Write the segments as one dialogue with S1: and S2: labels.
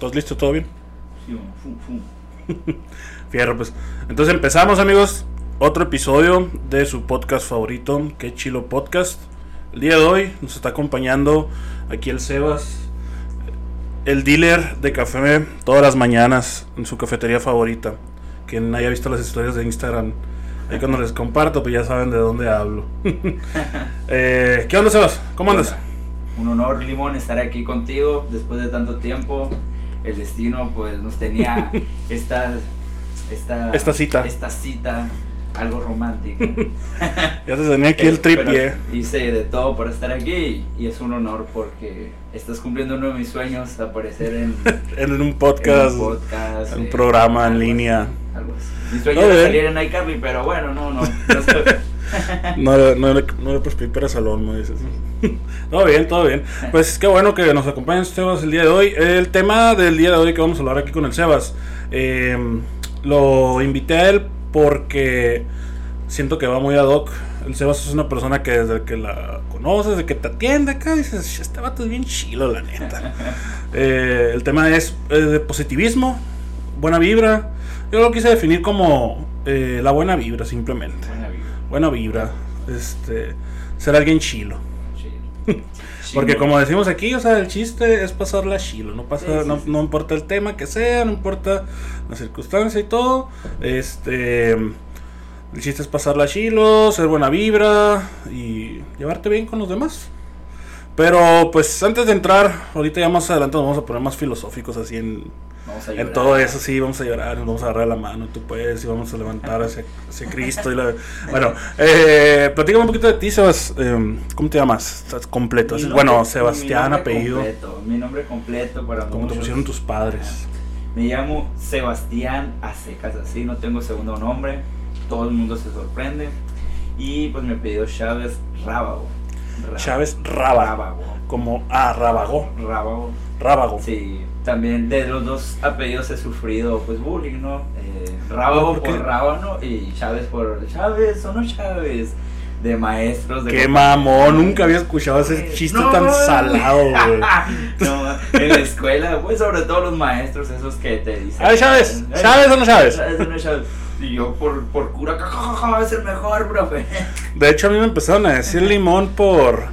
S1: ¿Estás listo? ¿Todo bien?
S2: Sí, bueno, fum, fum.
S1: Fierro, pues. Entonces empezamos, amigos. Otro episodio de su podcast favorito, Que Chilo Podcast. El día de hoy nos está acompañando aquí el Sebas, el dealer de café todas las mañanas en su cafetería favorita. Quien haya visto las historias de Instagram, ahí cuando les comparto, pues ya saben de dónde hablo. Eh, ¿Qué onda, Sebas? ¿Cómo andas?
S2: Un honor, Limón, estar aquí contigo después de tanto tiempo. El destino, pues, nos tenía esta, esta,
S1: Esta cita.
S2: esta cita algo romántica.
S1: Ya te tenía aquí el tripié.
S2: Hice de todo por estar aquí y es un honor porque estás cumpliendo uno de mis sueños, aparecer en, en
S1: un podcast,
S2: un podcast,
S1: un
S2: eh,
S1: programa en línea.
S2: algo así. Mi sueño
S1: No,
S2: era salir en iCarly, pero bueno, no, no. no
S1: No, no, le- no le prescribí para salón, me dices. todo bien, todo bien. Pues qué bueno que nos acompañen Sebas el día de hoy. El tema del día de hoy que vamos a hablar aquí con el Sebas, eh, lo invité a él porque siento que va muy ad hoc. El Sebas es una persona que desde que la conoces, desde que te atiende acá, dices, este vato es bien chilo, la neta. Eh, el tema es eh, de positivismo, buena vibra. Yo lo quise definir como eh, la buena vibra, simplemente
S2: Buena vida.
S1: Buena vibra, este, ser alguien chilo. Porque como decimos aquí, o sea, el chiste es pasarla chilo, no pasa,
S2: Sí, sí,
S1: no, no importa el tema que sea, no importa la circunstancia y todo, este, el chiste es pasarla chilo, ser buena vibra y llevarte bien con los demás. Pero pues antes de entrar, ahorita ya más adelante nos vamos a poner más filosóficos así en,
S2: Vamos a
S1: en todo eso sí, vamos a llorar, nos vamos a agarrar la mano, tú puedes, y vamos a levantar hacia, hacia Cristo. Y la- bueno, eh, platícame un poquito de ti, Sebas. eh, ¿Cómo te llamas? Estás completo.
S2: Nombre-
S1: bueno, Sebastián, apellido.
S2: Completo, mi nombre completo para
S1: ¿Cómo te
S2: muchos.
S1: pusieron tus padres?
S2: Me llamo Sebastián a secas, así, no tengo segundo nombre. Todo el mundo se sorprende. Y pues me pidió Chávez Rábago.
S1: Chávez Rábago.
S2: Rábago.
S1: Como, ah, Rábago.
S2: Rábago.
S1: Rábago.
S2: Sí, también de los dos apellidos he sufrido pues bullying, ¿no? Eh, Rábago
S1: ¿Por
S2: por Rábano y Chávez por Chávez, son los Chávez. De maestros de
S1: Qué mamón, nunca había escuchado ese chiste
S2: No,
S1: tan
S2: no,
S1: salado, güey.
S2: no, en la escuela, pues sobre todo los maestros esos que te dicen.
S1: A ver, Chávez,
S2: "Ay,
S1: ¿Chávez o no Chávez?"
S2: Chávez o no Chávez. Y yo por, por cura, "Ja, es el mejor, profe.
S1: De hecho, a mí me empezaron a decir limón por,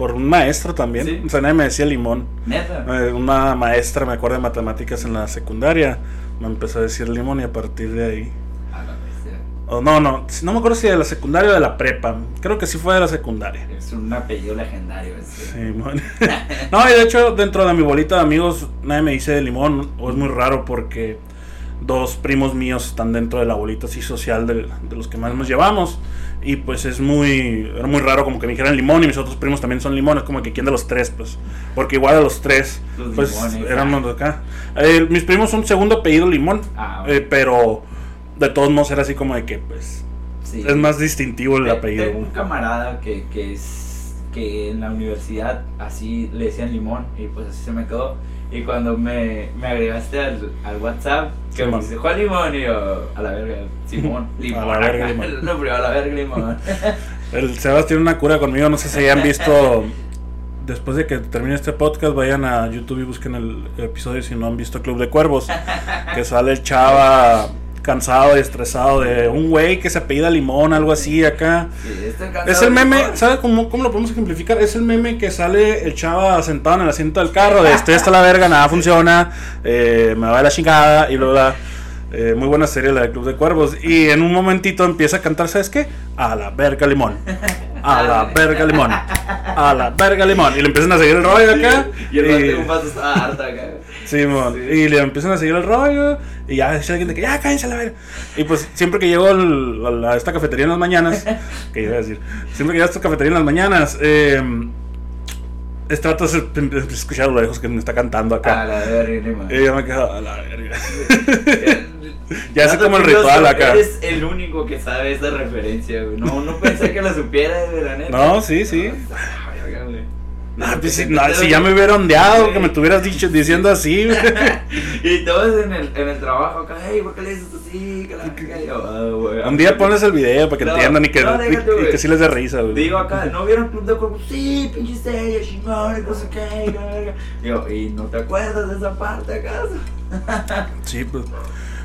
S1: por un maestro también.
S2: ¿Sí?
S1: O sea, nadie me decía limón.
S2: Neta.
S1: Eh, Una maestra, me acuerdo de matemáticas en la secundaria, me empezó a decir limón y a partir de ahí.
S2: A la bestia.
S1: O no, no, si- no me acuerdo si de la secundaria o de la prepa. Creo que sí fue de la secundaria.
S2: Es un apellido legendario ese.
S1: Sí, mon. no, y de hecho, dentro de mi bolita de amigos, nadie me dice de limón. O es muy raro porque dos primos míos están dentro de la bolita así social de, de los que más nos llevamos. Y pues es muy, era muy raro como que me dijeran limón y mis otros primos también son limones. Como que quién de los tres, pues. Porque igual de los tres,
S2: Los
S1: pues
S2: limones,
S1: éramos de acá. Eh, mis primos son segundo apellido limón.
S2: Ah,
S1: eh, pero de todos modos era así como de que, pues,
S2: sí.
S1: es más distintivo el
S2: Te-
S1: apellido.
S2: Tengo un camarada que, que es que en la universidad así le decían limón y pues así se me quedó. Y cuando me, me agregaste al, al WhatsApp, que me dice Juan Limón y yo, a la verga, Simón, Limón.
S1: A la verga. Limón.
S2: No, pero a la verga, Limón.
S1: El Sebas tiene una cura conmigo, no sé si hayan visto. Después de que termine este podcast, vayan a YouTube y busquen el episodio si no han visto Club de Cuervos. Que sale el chava cansado y estresado de un güey que se apellida Limón, algo así acá.
S2: Sí,
S1: Es el meme. ¿sabes cómo, cómo lo podemos ejemplificar? Es el meme que sale el chava sentado en el asiento del carro, de estoy hasta la verga, nada funciona, eh, me va la chingada y luego la... eh, muy buena serie la de Club de Cuervos. Y en un momentito empieza a cantar, ¿sabes qué? A la verga limón. A la verga limón. A la verga limón. Y le empiezan a seguir el rollo acá.
S2: Y el
S1: y-
S2: estaba harta acá.
S1: Simón.
S2: Sí.
S1: Y le empiezan a seguir el rollo. Y ya dice alguien de que ya cállense a la verga. Y pues siempre que llego al- a, esta cafetería en las mañanas, que iba a decir, siempre que llego a esta cafetería en las mañanas, eh, es trato de escuchar a lo lejos que me está cantando
S2: A
S1: acá.
S2: la verga.
S1: Y yo me quedo a la verga. Ya sé como el ritual acá.
S2: Eres el único que sabe esa referencia, güey. No, no pensé que la supiera, de la neta.
S1: No, sí, sí.
S2: Güey.
S1: Ah, pues si, no, si, ya me hubiera ondeado, que me tuvieras dicho, diciendo así.
S2: y todos en el, en el trabajo acá, hey, ¿por qué le dices así?
S1: Ah, un día pones el video para que entiendan y que, y, que sí les dé risa.
S2: Digo acá, ¿no vieron Club de Cuervos? Sí, pinche serie, chingón, no sé qué. Digo, ¿y no te acuerdas de esa parte acaso?
S1: sí, pues.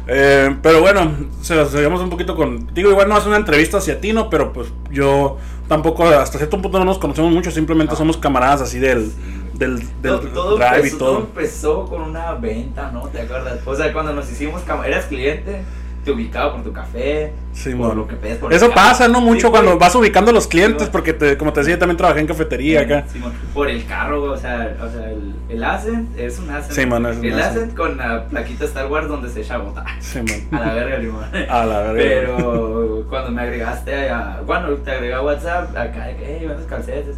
S1: Eh, pero bueno, se seguimos un poquito con. Digo, igual no es una entrevista hacia ti, ¿no? Pero pues yo tampoco, hasta cierto punto no nos conocemos mucho, simplemente ah. somos camaradas así del. Del, del
S2: todo, drive y todo. Todo empezó con una venta, ¿no? ¿Te acuerdas? O sea, cuando nos hicimos, eras cliente te ubicaba por tu café,
S1: sí, por lo que por Eso pasa, ¿no? Mucho cuando vas ubicando a los clientes, porque te, como te decía, también trabajé en cafetería acá.
S2: por el carro, o sea, o sea el, el Ascent es un Ascent. Man, es un El Ascent con la plaquita Star Wars donde se echa bota. Sí, man. A la verga, limón. A la verga. Pero cuando me agregaste a, bueno, te agregué a WhatsApp, acá de que, hey, vendes calcetas,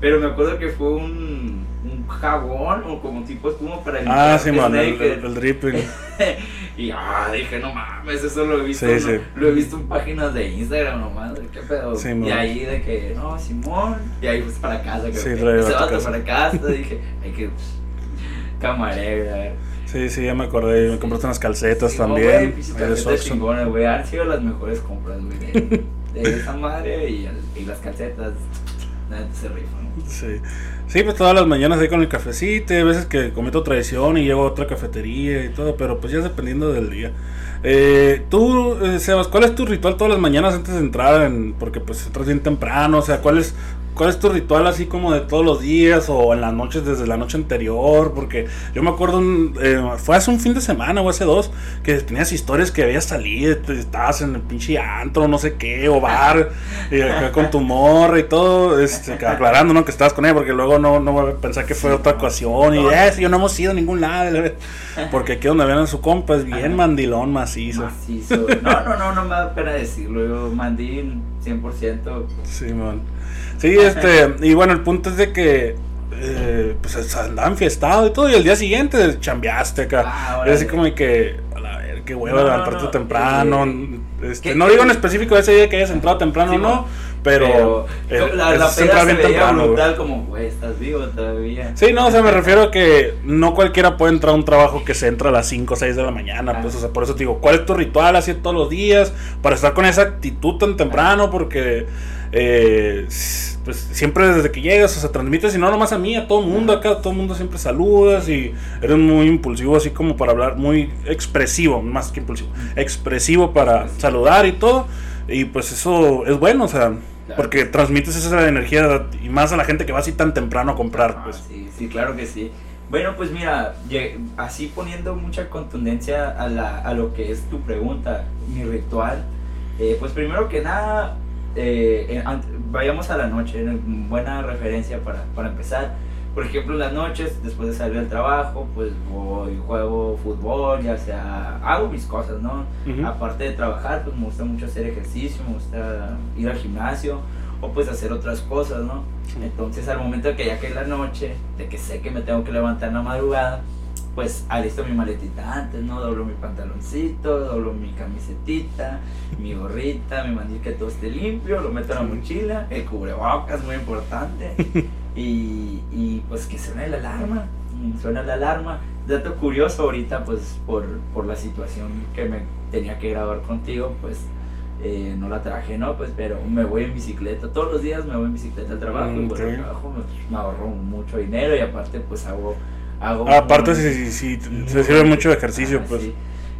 S2: pero me acuerdo que fue un jabón o como tipo espuma para el
S1: Ah, sí, man, el, el, dripping.
S2: y ah, dije, no mames, eso lo he visto. Lo he visto en páginas de Instagram nomás, qué pedo. y ahí de que, no, Simón, y ahí pues para casa, que sí, se va para casa, dije, hay que camarera,
S1: Sí, sí, ya me acordé. Me compraste unas calcetas también.
S2: No, güey, chingones, güey. Han sido las mejores compras, güey. De, de esa madre y, y las calcetas. Se rifan.
S1: Sí. Sí, pues todas las mañanas ahí con el cafecito, hay veces que cometo traición y llego a otra cafetería y todo, pero pues ya dependiendo del día. Eh, tú, eh, Sebas, ¿cuál es tu ritual todas las mañanas antes de entrar? En, porque pues entras bien temprano, o sea, ¿cuál es, ¿Cuál es tu ritual así como de todos los días o en las noches desde la noche anterior? Porque yo me acuerdo, eh, fue hace un fin de semana o hace dos, que tenías historias que habías salido, estabas en el pinche antro, no sé qué, o bar, y acá con tu morra y todo, este, aclarando, ¿no? Que estabas con ella, porque luego no, no voy a pensar que fue otra ocasión y, eh, yo no hemos ido a ningún lado, porque aquí donde ven a su compa es bien mandilón, macizo.
S2: Macizo. No, no, no, no me da pena decirlo, yo mandín 100%.
S1: Sí, man. Sí, este, y bueno, el punto es de que eh, pues andaban fiestado y todo, y el día siguiente chambeaste acá. Ah, es así como que, a la ver, qué huevo levantarte temprano. este, no digo en específico ese día que hayas entrado temprano, o no, pero,
S2: pero la, la peda se veía brutal como, güey, estás vivo todavía.
S1: Sí, no, o sea, me refiero a que no cualquiera puede entrar a un trabajo que se entra a las 5 o 6 de la mañana, pues, o sea, por eso te digo, ¿cuál es tu ritual así todos los días para estar con esa actitud tan temprano? Porque eh, pues siempre desde que llegas, o sea, transmites, y no nomás a mí, a todo el mundo acá, todo el mundo siempre saludas y eres muy impulsivo, así como para hablar, muy expresivo, más que impulsivo, expresivo para saludar y todo, y pues eso es bueno, o sea, porque transmites esa energía y más a la gente que va así tan temprano a comprar, pues.
S2: sí, sí, claro que sí. Bueno, pues mira, así poniendo mucha contundencia a, la, a lo que es tu pregunta, mi ritual, eh, pues primero que nada, eh, vayamos a la noche, buena referencia para, para, empezar. Por ejemplo, en las noches, después de salir del trabajo, pues voy, juego fútbol, ya sea, hago mis cosas, ¿no? Aparte de trabajar, pues me gusta mucho hacer ejercicio, me gusta ir al gimnasio o pues hacer otras cosas, ¿no? Entonces al momento de que ya que es la noche, de que sé que me tengo que levantar en la madrugada, pues alisto mi maletita antes, ¿no? Doblo mi pantaloncito, doblo mi camisetita, mi gorrita, mi mandil que todo esté limpio, lo meto en la mochila, el cubrebocas, muy importante, y, y pues que suene la alarma, suena la alarma. Dato curioso ahorita, pues por, por la situación que me tenía que grabar contigo, pues eh, no la traje, ¿no? Pues, pero me voy en bicicleta, todos los días me voy en bicicleta al trabajo, y por el trabajo me ahorro mucho dinero y aparte pues hago
S1: Aparte, si, si, se sirve mucho de ejercicio, pues.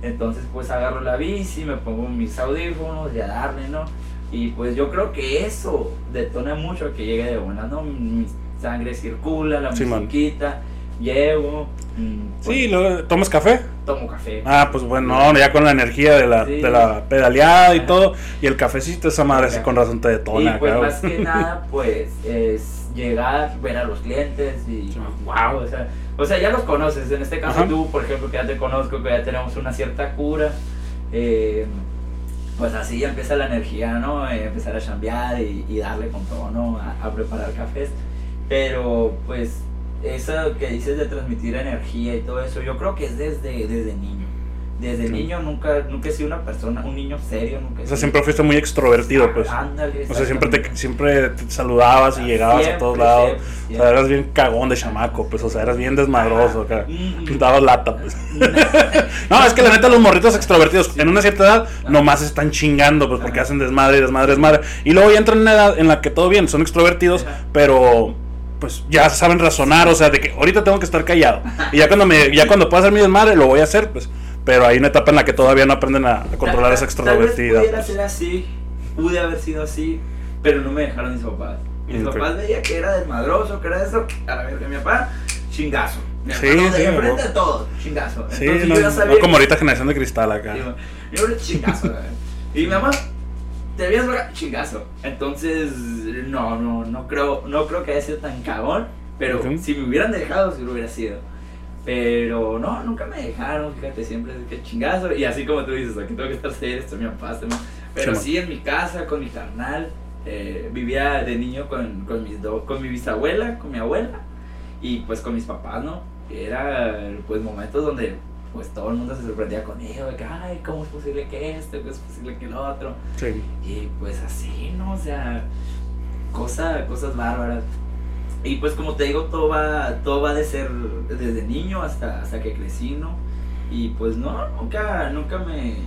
S2: Entonces, pues agarro la bici, me pongo mis audífonos y a darle, ¿no? Y pues yo creo que eso detona mucho que llegue de buena, ¿no? Mi sangre circula, la musiquita, llego.
S1: Mm, pues sí, ¿tomas café?
S2: Tomo café.
S1: Ah, pues bueno, ya con la energía de la, de la pedaleada y todo. Y el cafecito, esa madre, sí, con razón te detona.
S2: Y pues más que nada, pues es llegar, ver a los clientes y wow, o sea o sea, ya los conoces. En este caso tú, por ejemplo, que ya te conozco, que ya tenemos una cierta cura. Eh, pues así ya empieza la energía, ¿no? Eh, empezar a chambear y, darle con todo, ¿no? A, preparar cafés. Pero pues eso que dices de transmitir energía y todo eso, yo creo que es desde, desde niño. Desde niño nunca, nunca he sido una persona, un niño serio, nunca.
S1: O sea, siempre fuiste muy extrovertido, pues.
S2: Ándale,
S1: O sea, siempre te, siempre te saludabas y llegabas a todos lados.
S2: siempre,
S1: O sea, eras bien cagón de chamaco, pues. O sea, eras bien desmadroso, acá.
S2: Mm.
S1: Dabas lata, pues. No, es que la neta los morritos extrovertidos en una cierta edad nomás están chingando, pues porque
S2: Ajá.
S1: hacen desmadre, desmadre, desmadre. Y luego ya entran en una edad en la que todo bien, son extrovertidos,
S2: Ajá.
S1: pero pues ya saben razonar, o sea, de que ahorita tengo que estar callado. Y ya cuando me, ya cuando pueda hacer mi desmadre, lo voy a hacer, pues. Pero hay una etapa en la que todavía no aprenden a, a controlar esa
S2: Tal- Tal vez
S1: extrovertida.
S2: pudiera ser así, pude haber sido así, pero no me dejaron mis papás. Mis
S1: Ok.
S2: papás veían que era desmadroso, que era eso, a la verga, mi papá, chingazo. Mi
S1: Sí, sí,
S2: enfrente
S1: bro.
S2: de todo, chingazo.
S1: Sí,
S2: Entonces
S1: no,
S2: yo ya
S1: no como ahorita generación de cristal acá.
S2: Digo, Yo era chingazo. Y mi mamá, te acá, chingazo. Entonces, no, no, no creo, no creo que haya sido tan cagón. Pero
S1: Ok.
S2: si me hubieran dejado, sí lo hubiera sido. Pero no, nunca me dejaron, fíjate, siempre es que chingazo. Y así como tú dices, aquí tengo que estar serio, esto mi papá, esto mi- Pero
S1: Sí,
S2: sí, en mi casa, con mi carnal, eh, vivía de niño con, con, mis do- con mi bisabuela, con mi abuela, y pues con mis papás, ¿no? Era pues momentos donde pues todo el mundo se sorprendía con ellos, de que, ay, ¿cómo es posible que esto? ¿Cómo es posible que lo otro?
S1: Sí.
S2: Y pues así, ¿no? O sea, cosa, cosas bárbaras. Y pues como te digo, todo va, todo va de ser desde niño hasta, hasta que crecí, ¿no? Y pues no, nunca, nunca me,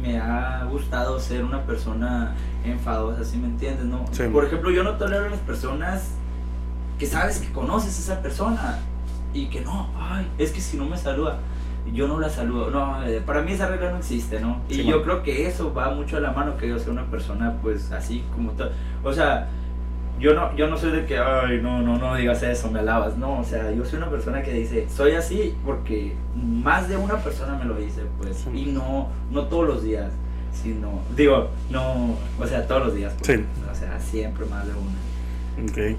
S2: me ha gustado ser una persona enfadosa, ¿sí me entiendes? ¿no?
S1: Sí.
S2: Por ejemplo, yo no tolero a las personas que sabes que conoces a esa persona y que no, ay, es que si no me saluda, yo no la saludo. No, eh, para mí esa regla no existe, ¿no? Y
S1: Sí,
S2: yo
S1: man.
S2: creo que eso va mucho a la mano que yo sea una persona pues así como tal. O sea, yo no, yo no soy de que, ay, no, no, no digas eso, me alabas. No, o sea, yo soy una persona que dice, soy así porque más de una persona me lo dice, pues.
S1: Sí.
S2: Y no, no todos los días, sino, digo, no, o sea, todos los días. pues.
S1: Sí.
S2: O sea, siempre más de una.
S1: Ok.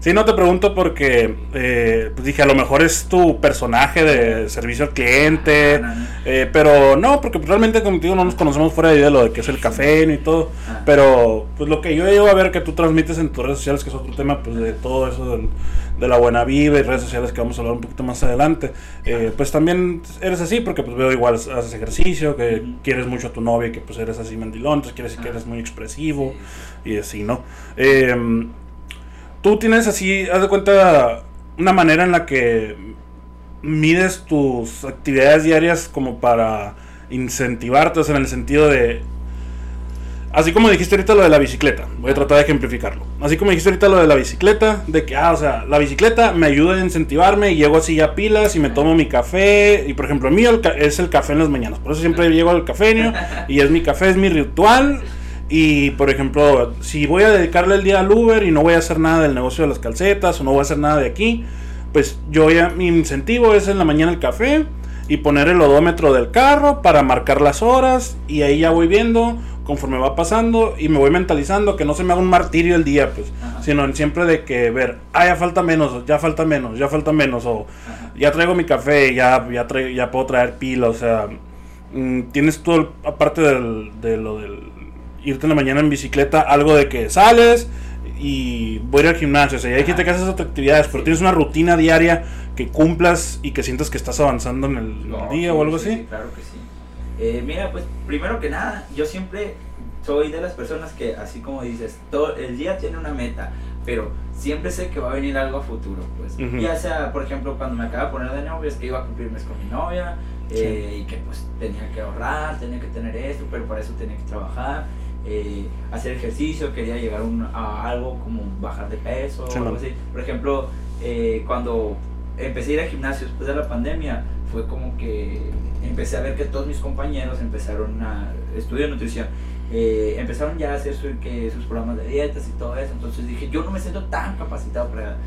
S1: Sí, no te pregunto porque eh, pues dije, a lo mejor es tu personaje de servicio al cliente,
S2: Ah, no, no.
S1: eh, pero no, porque realmente contigo no nos conocemos fuera de lo de que es el café ni todo.
S2: Ah.
S1: Pero pues lo que yo llego a ver que tú transmites en tus redes sociales, que es otro tema, pues de todo eso de la buena vida y redes sociales que vamos a hablar un poquito más adelante, eh, pues también eres así porque pues veo igual haces ejercicio, que quieres mucho a tu novia y que pues eres así mandilón, entonces quiere decir que eres muy expresivo y así, ¿no? Tú tienes así, haz de cuenta, una manera en la que mides tus actividades diarias como para incentivarte, o sea, en el sentido de... Así como dijiste ahorita lo de la bicicleta, voy a tratar de ejemplificarlo. Así como dijiste ahorita lo de la bicicleta, de que, ah, o sea, la bicicleta me ayuda a incentivarme y llego así a pilas y me tomo mi café. Y por ejemplo, el mío es el café en las mañanas, por eso siempre llego al cafeño y es mi café, es mi ritual. Y por ejemplo, si voy a dedicarle el día al Uber y no voy a hacer nada del negocio de las calcetas o no voy a hacer nada de aquí, pues yo ya, mi incentivo es en la mañana el café y poner el odómetro del carro para marcar las horas y ahí ya voy viendo conforme va pasando y me voy mentalizando que no se me haga un martirio el día, pues,
S2: Ajá.
S1: sino siempre de que ver, ah, ya falta menos, ya falta menos, ya falta menos, o
S2: Ajá.
S1: ya traigo mi café, ya, ya, puedo traer pila, o sea, mm, tienes todo, el- aparte del, de lo del irte en la mañana en bicicleta, algo de que sales y voy a ir al gimnasio, o sea, hay gente que hace esas actividades, pero tienes una rutina diaria que cumplas y que sientas que estás avanzando en el,
S2: No,
S1: día
S2: sí,
S1: o algo
S2: sí,
S1: así.
S2: sí, claro que sí. Eh, mira, pues primero que nada, yo siempre soy de las personas que, así como dices, todo el día tiene una meta, pero siempre sé que va a venir algo a futuro, pues. Ya sea, por ejemplo, cuando me acaba de poner de novio, es que iba a cumplir mes con mi novia eh, y que pues tenía que ahorrar, tenía que tener esto, pero para eso tenía que trabajar. Eh, hacer ejercicio, quería llegar a un- a algo como bajar de peso
S1: Sí,
S2: o algo así. Por ejemplo, eh, cuando empecé a ir al gimnasio después de la pandemia, fue como que empecé a ver que todos mis compañeros empezaron a estudiar nutrición. eh, empezaron ya a hacer su- que, sus programas de dietas y todo eso. Entonces dije, yo no me siento tan capacitado para,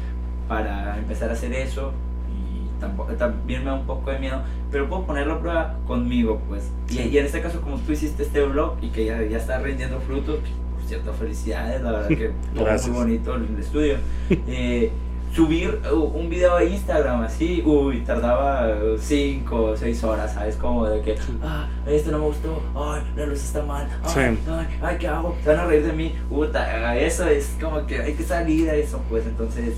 S2: para empezar a hacer eso. Tampoco, también me da un poco de miedo, pero puedo ponerlo a prueba conmigo, pues. Y, y en este caso, como tú hiciste este blog y que ya, ya está rindiendo frutos, por cierto, felicidades, la verdad que todo muy bonito el estudio. Eh, subir uh, un video a Instagram así, uy, tardaba 5 o 6 horas, ¿sabes? Como de que, ah, esto no me gustó, ay, la luz está mal, ay,
S1: Sí.
S2: ay, ay, ¿qué hago? Se van a reír de mí, puta, eso es como que hay que salir a eso, pues entonces,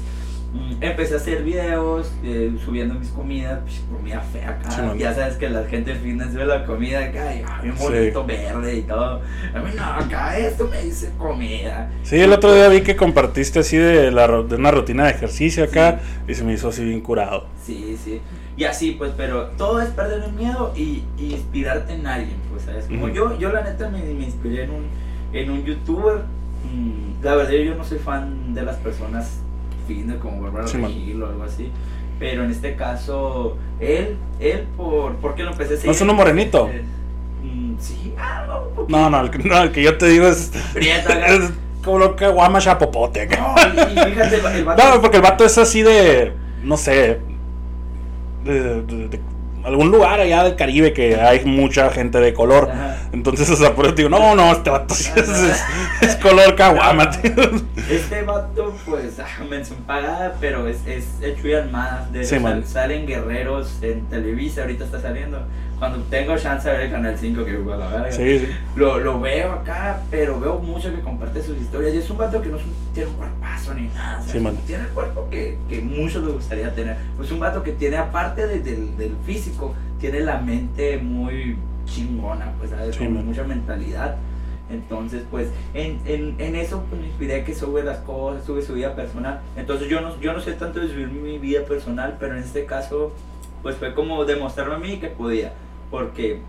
S2: empecé a hacer videos eh, subiendo mis comidas, pues, comida fea acá.
S1: Sí,
S2: ya sabes que la gente fitness ve la comida acá y ah, bien bonito, verde y todo. A mí no, acá esto me dice comida.
S1: Sí, el otro día vi que compartiste así de, la, de una rutina de ejercicio acá y se me hizo así bien curado.
S2: Sí, sí. Y así, pues, pero todo es perder el miedo y, y inspirarte en alguien, pues, ¿sabes? Como yo, yo la neta me, me inspiré en un, en un youtuber. mm, la verdad, yo no soy fan de las personas fitness como Bárbara
S1: Sí.
S2: Regil o algo así. Pero en este caso, él, él, por, ¿por qué lo empecé a seguir?
S1: ¿No es uno morenito?
S2: Mm, sí, ah, no,
S1: No, no, el, que- no, el que yo te digo es, es como lo que guama chapopote.
S2: No, y, y fíjate, el, el vato-
S1: No, porque el vato es así de, no sé, de, de- de algún lugar allá del Caribe que hay mucha gente de color.
S2: Ajá.
S1: Entonces, o sea, por eso digo, no, no, este vato sí es, es- es color caguama.
S2: Este vato, pues, ah, mención pagada, pero es, es hecho y. De,
S1: Sí,
S2: sal- salen guerreros en Televisa, ahorita está saliendo. Cuando tengo chance de ver el Canal 5, que a la verga,
S1: Sí, sí.
S2: lo, lo veo acá, pero veo mucho que comparte sus historias. Y es un vato que no es un- tiene un cuerpazo ni nada.
S1: Sí.
S2: Tiene el cuerpo que, que muchos les gustaría tener. Pues un vato que tiene, aparte de- del, del físico, tiene la mente muy chingona, pues, ¿sabes?
S1: Man.
S2: mucha mentalidad. Entonces, pues, en, en, en eso pues, me inspiré que sube las cosas, sube su vida personal. Entonces, yo no, yo no sé tanto de subir mi vida personal, pero en este caso, pues fue como demostrarme a mí que podía. Porque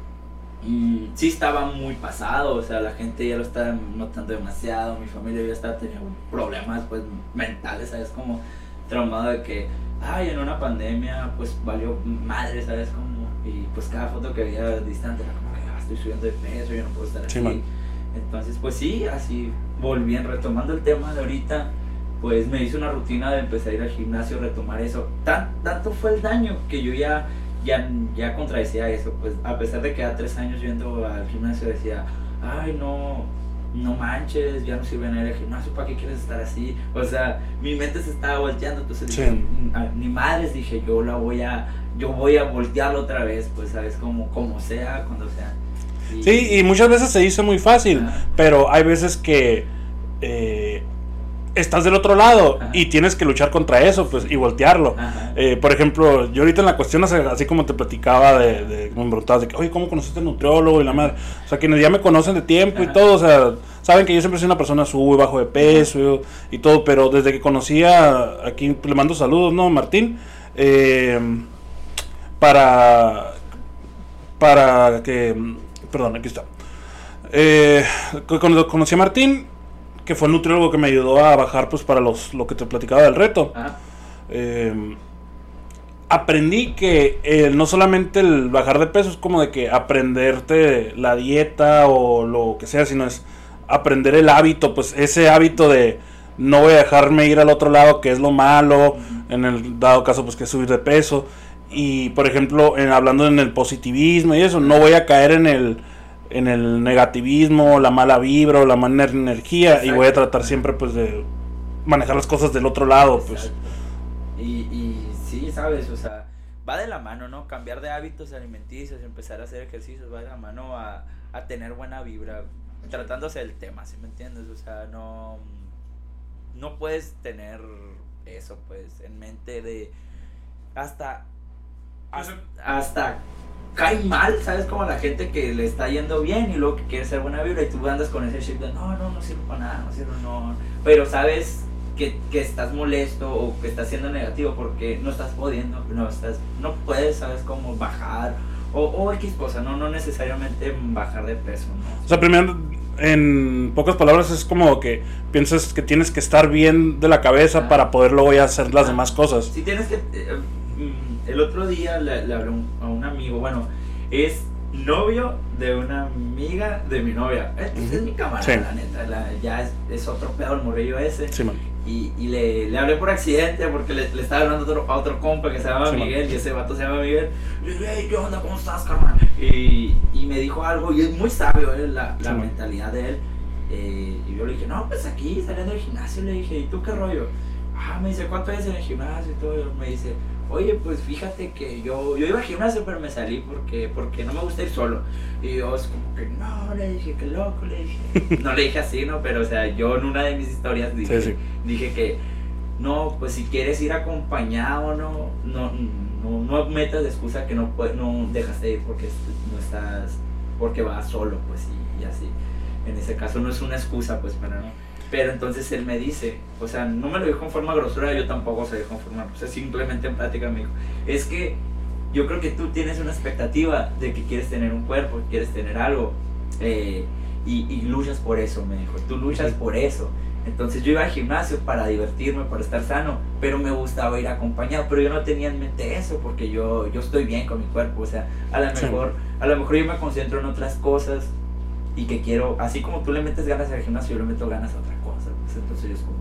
S2: mm, sí estaba muy pasado, o sea, la gente ya lo estaba notando demasiado, mi familia ya estaba teniendo problemas, pues, mentales, ¿sabes? Como traumado de que, ay, en una pandemia, pues, valió madre, ¿sabes? Como, y pues cada foto que veía distante era como que, ah, estoy subiendo de peso, yo no puedo estar
S1: Sí, man.
S2: Entonces, pues sí, así volví, retomando el tema de ahorita, pues me hice una rutina de empezar a ir al gimnasio, retomar eso. Tan, tanto fue el daño que yo ya, ya, ya contradecía eso, pues a pesar de que a tres años yendo al gimnasio decía, ay no, no manches, ya no sirve nada al gimnasio, ¿para qué quieres estar así? O sea, mi mente se estaba volteando, entonces
S1: Sí.
S2: dije, "Ah, ni madres, dije, yo la voy a, yo voy a voltearlo otra vez, pues sabes, como, como sea, cuando sea. Y-
S1: Sí, y muchas veces se dice muy fácil, pero hay veces que eh, estás del otro lado
S2: Ajá.
S1: y tienes que luchar contra eso, pues, y voltearlo. Eh, por ejemplo, yo ahorita en la cuestión, así como te platicaba, de, de me preguntabas de que, oye, ¿cómo conociste al nutriólogo y la madre? O sea, quienes ya me conocen de tiempo y todo, o sea, saben que yo siempre soy una persona sube, bajo de peso y todo, pero desde que conocí a, aquí, le mando saludos, ¿no? Martín, eh, para, para que, perdón, aquí está. Eh, cuando conocí a Martín, que fue el nutriólogo que me ayudó a bajar, pues, para los, lo que te platicaba del reto
S2: Ajá.
S1: eh, aprendí que eh, no solamente el bajar de peso es como de que aprenderte la dieta o lo que sea, sino es aprender el hábito, pues ese hábito de no voy a dejarme ir al otro lado, que es lo malo, en el dado caso, pues que es subir de peso. Y por ejemplo, en, hablando en el positivismo y eso, no voy a caer en el en el negativismo, la mala vibra o la mala energía y voy a tratar siempre pues de manejar las cosas del otro lado, pues.
S2: Y, y sí, sabes, o sea, va de la mano, ¿no? Cambiar de hábitos alimenticios, empezar a hacer ejercicios, va de la mano a, a tener buena vibra, tratándose del tema, ¿sí me entiendes? O sea, no, no puedes tener eso, pues, en mente de hasta, hasta, hasta cae mal, ¿sabes? Como la gente que le está yendo bien y luego que quiere ser buena vibra y tú andas con ese chip de no, no, no sirve para nada, no sirve, no. Pero sabes que, que estás molesto o que estás siendo negativo porque no estás pudiendo, no estás, no puedes, ¿sabes? Cómo bajar o, o X cosa, no, no necesariamente bajar de peso, ¿no?
S1: O sea, primero, en pocas palabras, es como que piensas que tienes que estar bien de la cabeza
S2: Ah.
S1: para poder luego ya hacer las
S2: Ah.
S1: demás cosas.
S2: Si tienes que. eh, el otro día le, le hablé a un- amigo, bueno, es novio de una amiga de mi novia. Es, es mi camarada,
S1: Sí.
S2: la neta. la- ya es, es otro pedo el morrillo ese.
S1: Sí, man.
S2: Y, y le, le hablé por accidente porque le, le estaba hablando a otro, a otro compa que se llama
S1: Sí, man.
S2: Miguel y ese vato se llama Miguel. Le dije, hey, ¿qué onda? ¿Cómo estás, carnal? Y, y me dijo algo y es muy sabio eh, la, la
S1: man.
S2: mentalidad de él. Eh, y yo le dije, no, pues aquí saliendo del gimnasio. Le dije, ¿y tú qué rollo? Ah, me dice, ¿cuánto es en el gimnasio? Y todo. Y me dice, oye, pues fíjate que yo, yo iba al gimnasio, pero me salí porque, porque no me gusta ir solo. Y yo, es como que, no, le dije, qué loco, le dije. No le dije así, ¿no? Pero, o sea, yo en una de mis historias dije,
S1: Sí, sí.
S2: dije que no, pues si quieres ir acompañado, no, no, no, no metas de excusa que no, no dejas de ir porque no estás, porque vas solo, pues, y, y así. En ese caso no es una excusa, pues, para no. Pero entonces él me dice, o sea, no me lo dijo en forma grosera, yo tampoco se dijo en forma, o sea, simplemente en plática me dijo, es que yo creo que tú tienes una expectativa de que quieres tener un cuerpo, quieres tener algo, eh, y, y, luchas por eso, me dijo, tú luchas por eso. Entonces yo iba al gimnasio para divertirme, para estar sano, pero me gustaba ir acompañado, pero yo no tenía en mente eso porque yo, yo estoy bien con mi cuerpo, o sea, a lo mejor, a lo mejor yo me concentro en otras cosas y que quiero, así como tú le metes ganas al gimnasio, yo le meto ganas a otra entonces yo es como,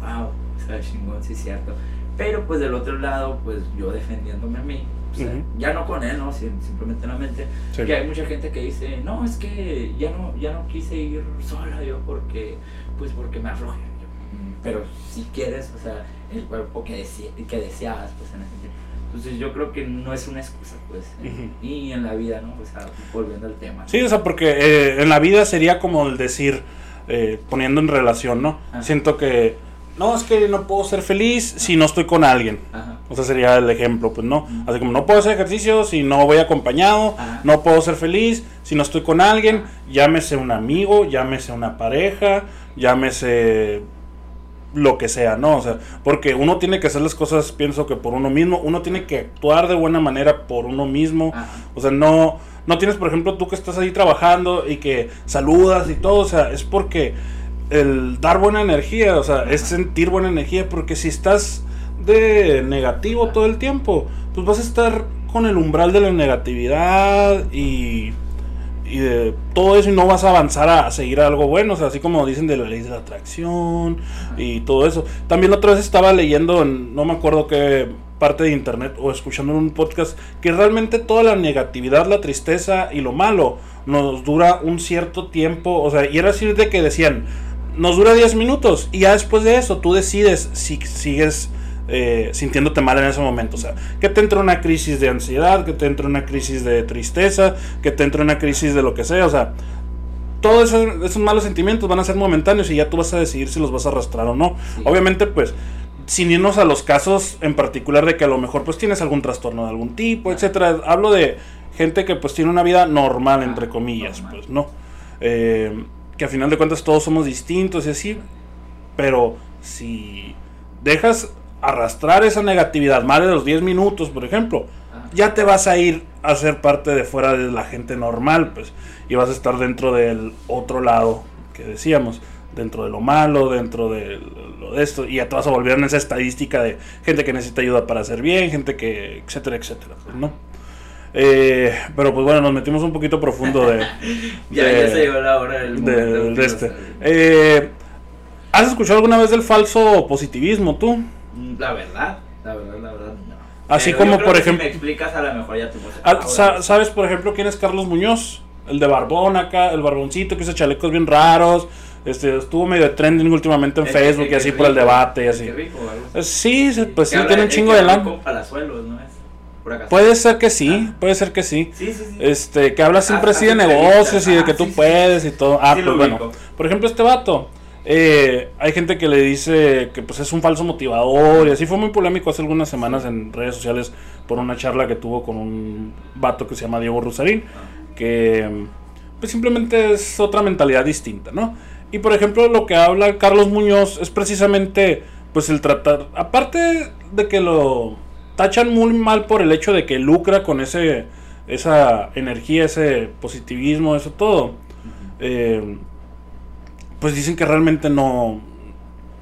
S2: wow, o sea, chingón, sí es cierto. Pero pues del otro lado, pues yo defendiéndome a mí, o sea, ya no con él, ¿no? simplemente en la mente, sí. que hay mucha gente que dice, no, es que ya no, ya no quise ir sola yo porque, pues porque me aflojé. Pero si quieres, o sea, el cuerpo que, dese que deseabas, pues en ese. Entonces yo creo que no es una excusa, pues, uh -huh. y en la vida, ¿no? O sea, volviendo al tema.
S1: Sí, o sea, porque eh, en la vida sería como el decir, eh, poniendo en relación, ¿no? Ajá. Siento que, no, es que no puedo ser feliz Ajá. si no estoy con alguien. Ajá. O sea, sería el ejemplo, pues, ¿no? Así como no puedo hacer ejercicio si no voy acompañado, no puedo ser feliz si no estoy con alguien, llámese un amigo, llámese una pareja, llámese lo que sea, ¿no? O sea, porque uno tiene que hacer las cosas, pienso que por uno mismo, uno tiene que actuar de buena manera por uno mismo, o sea, no, no tienes, por ejemplo, tú que estás ahí trabajando y que saludas y todo, o sea, es porque el dar buena energía, o sea, es sentir buena energía, porque si estás de negativo todo el tiempo, pues vas a estar con el umbral de la negatividad y y de todo eso y no vas a avanzar a, a, seguir algo bueno, o sea, así como dicen de la ley de la atracción y todo eso. También otra vez estaba leyendo, en, no me acuerdo qué parte de internet o escuchando en un podcast, que realmente toda la negatividad, la tristeza y lo malo nos dura un cierto tiempo, o sea, y era así de que decían, nos dura 10 minutos y ya después de eso tú decides si sigues eh, sintiéndote mal en ese momento. O sea, que te entra una crisis de ansiedad, que te entra una crisis de tristeza, que te entra una crisis de lo que sea. O sea, todos esos, esos malos sentimientos van a ser momentáneos y ya tú vas a decidir si los vas a arrastrar o no. Sí. Obviamente, pues, sin irnos a los casos en particular de que a lo mejor pues tienes algún trastorno de algún tipo, etcétera. Hablo de gente que pues tiene una vida normal, entre comillas, pues, ¿no? Eh, que a final de cuentas todos somos distintos y así, pero si dejas arrastrar esa negatividad más de los 10 minutos, por ejemplo, ya te vas a ir a ser parte de fuera de la gente normal, pues, y vas a estar dentro del otro lado que decíamos, dentro de lo malo, dentro de lo de esto, y ya te vas a volver en esa estadística de gente que necesita ayuda para hacer bien, gente que, etcétera, etcétera, pues, ¿no? Eh, pero pues bueno, nos metimos un poquito profundo de...
S2: ya,
S1: de,
S2: ya se llegó la hora del
S1: de, de este. Eh, ¿Has escuchado alguna vez del falso positivismo tú?
S2: La verdad, la verdad, la verdad, no.
S1: Así Pero como, por ejemplo.
S2: Si me explicas, a lo mejor ya te
S1: ah, sa ¿Sabes, por ejemplo, quién es Carlos Muñoz? El de Barbón acá, el barboncito que usa chalecos bien raros. Este, estuvo medio trending últimamente en
S2: el,
S1: Facebook
S2: el,
S1: y así por el debate y así.
S2: Rico,
S1: sí, pues sí, tiene un chingo de lana.
S2: ¿no es?
S1: Puede ser que sí,
S2: ah.
S1: puede ser que sí.
S2: Sí, sí, sí.
S1: Este, que habla siempre ah, así de negocios y de que tú puedes y todo. Ah, pues bueno. Por ejemplo, este vato. Eh, hay gente que le dice que pues es un falso motivador y así fue muy polémico hace algunas semanas en redes sociales por una charla que tuvo con un vato que se llama Diego Rusarín que pues simplemente es otra mentalidad distinta, ¿no? Y por ejemplo lo que habla Carlos Muñoz es precisamente pues el tratar, aparte de que lo tachan muy mal por el hecho de que lucra con ese esa energía, ese positivismo, eso todo. Eh, pues dicen que realmente no,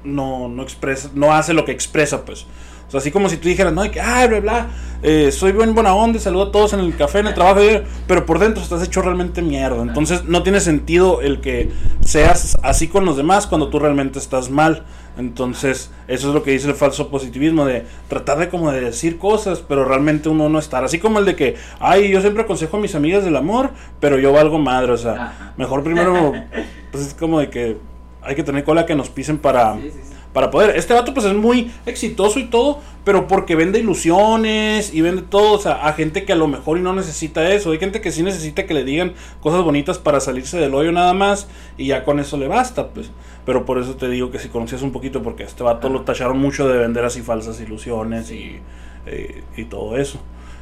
S1: no, no expresa, no hace lo que expresa, pues. O sea, así como si tú dijeras, no, que, ah, bla, bla, eh, soy buen buena onda, saludo a todos en el café, en el trabajo, pero por dentro estás hecho realmente mierda. Entonces no tiene sentido el que seas así con los demás cuando tú realmente estás mal. Entonces, eso es lo que dice el falso positivismo, de tratar de como de decir cosas, pero realmente uno no estar. Así como el de que, ay, yo siempre aconsejo a mis amigas del amor, pero yo valgo madre, o sea, mejor primero, pues es como de que hay que tener cola que nos pisen para, sí, sí, sí. Para poder. Este vato pues es muy exitoso y todo, pero porque vende ilusiones y vende todo, o sea, a gente que a lo mejor y no necesita eso. Hay gente que sí necesita que le digan cosas bonitas para salirse del hoyo nada más y ya con eso le basta, pues. Pero por eso te digo que si conocías un poquito, porque a este vato lo tacharon mucho de vender así falsas ilusiones y, eh, y todo eso.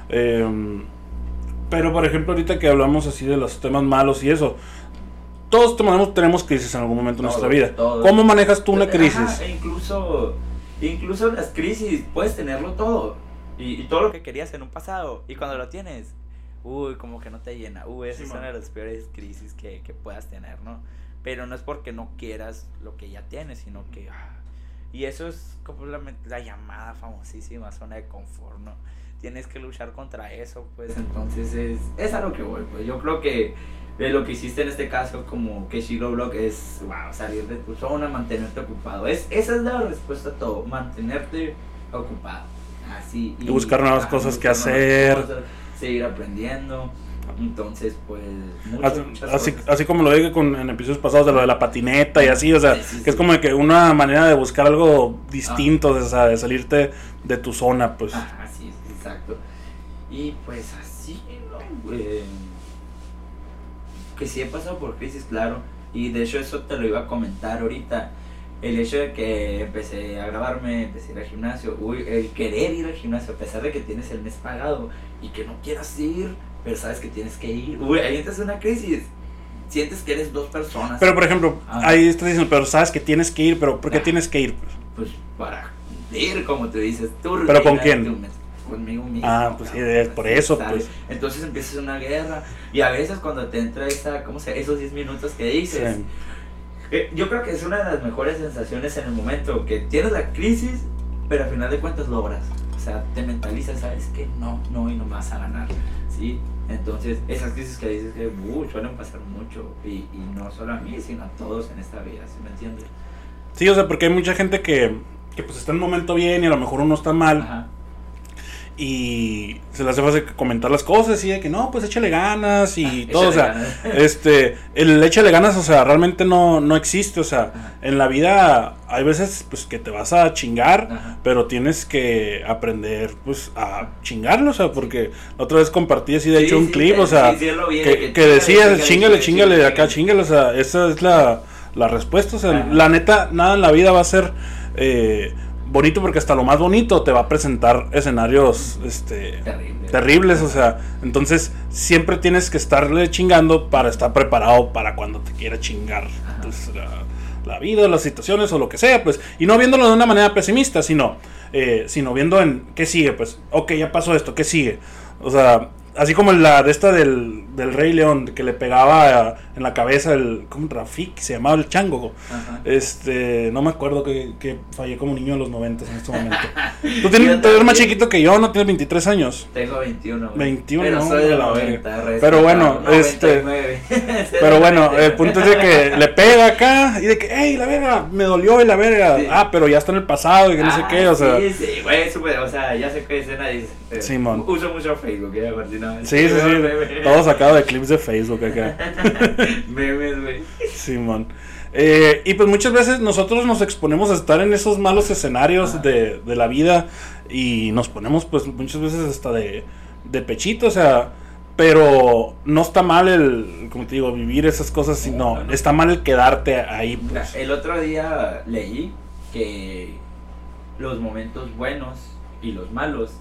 S1: Em, pero por ejemplo, ahorita que hablamos así de los temas malos y eso, todos tenemos, tenemos crisis en algún momento de nuestra vida. ¿Cómo manejas tú una crisis?
S2: e incluso, incluso las crisis, puedes tenerlo todo. Y, todo lo que querías en un pasado. Y cuando lo tienes, uy, como que no te llena. Uy, esa es una de las peores crisis que, que puedas tener, ¿no? Pero no es porque no quieras lo que ya tienes, sino que... Ah, y eso es como la, la, llamada famosísima zona de confort, ¿no? Tienes que luchar contra eso, pues entonces es, es a lo que voy, pues yo creo que eh, lo que hiciste en este caso como que Shiro Block es, wow, salir de tu zona, mantenerte ocupado. Es, esa es la respuesta a todo, mantenerte ocupado. Así.
S1: Y, buscar nuevas cosas que hacer.
S2: seguir aprendiendo. Entonces, pues.
S1: así, así, como lo dije con, en episodios pasados de lo de la patineta y así, o sea, que es como que una manera de buscar algo distinto, o sea, de salirte de tu zona, pues.
S2: así es, exacto. Y pues así, ¿no? que sí he pasado por crisis, claro. Y de hecho, eso te lo iba a comentar ahorita. El hecho de que empecé a grabarme, empecé a ir al gimnasio, uy, el querer ir al gimnasio, a pesar de que tienes el mes pagado y que no quieras ir, pero sabes que tienes que ir. Uy, ahí entras en una crisis. Sientes que eres dos personas.
S1: Pero por ejemplo, ah. ahí estás diciendo, pero sabes que tienes que ir, pero ¿por qué tienes que ir?
S2: Pues para ir, como te dices, tú.
S1: ¿Pero con quién?
S2: Conmigo mismo.
S1: Ah, pues sí, es por eso, pues.
S2: Entonces empiezas una guerra. Y a veces cuando te entra esa, ¿cómo se Esos 10 minutos que dices. Eh, yo creo que es una de las mejores sensaciones en el momento, que tienes la crisis, pero al final de cuentas logras. O sea, te mentalizas, sabes que no, no, y no vas a ganar. ¿sí? Entonces, esas crisis que dices que uh, suelen pasar mucho, y, y, no solo a mí, sino a todos en esta vida, ¿sí me entiendes?
S1: Sí, o sea, porque hay mucha gente que, que pues está en un momento bien y a lo mejor uno está mal. Ajá y se le hace fácil comentar las cosas y de que no, pues échale ganas y todo, o sea, este, el échale ganas, o sea, realmente no, no existe, o sea, en la vida hay veces pues que te vas a chingar, pero tienes que aprender pues a chingarlo, o sea, porque otra vez compartí así de hecho un clip, o sea, que, que, decía, chingale, chingale, acá, chingale, o sea, esa es la, la respuesta, o sea, la neta, nada en la vida va a ser... Eh, bonito porque hasta lo más bonito te va a presentar escenarios este, terribles, o sea, entonces siempre tienes que estarle chingando para estar preparado para cuando te quiera chingar. La, vida, las situaciones o lo que sea, pues, y no viéndolo de una manera pesimista, sino, eh, sino viendo en qué sigue, pues, ok, ya pasó esto, qué sigue, o sea, Así como la de esta del, del Rey León, que le pegaba en la cabeza el. ¿Cómo Rafik? Se llamaba el chango. Este. No me acuerdo que, que, fallé como niño en los 90 en este momento. Tú tienes, eres más chiquito que yo, ¿no? Tienes 23 años.
S2: Tengo 21.
S1: 21, pero soy de la 90. Pero bueno, este. pero bueno, el punto es de que le pega acá y de que, hey, la verga, me dolió y la verga. Ah, pero ya está en el pasado y que no sé qué, o sea.
S2: Sí, sí, güey, súper. O sea, ya sé qué escena dice.
S1: Simón.
S2: Uso mucho Facebook, Martín.
S1: Sí, sí, sí. Todo sacado de clips de Facebook acá.
S2: Memes, güey.
S1: Simón. Eh, y pues muchas veces nosotros nos exponemos a estar en esos malos escenarios de, de, la vida y nos ponemos pues muchas veces hasta de, de pechito, o sea, pero no está mal el, como te digo, vivir esas cosas, sino está mal el quedarte ahí. Pues.
S2: El otro día leí que los momentos buenos y los malos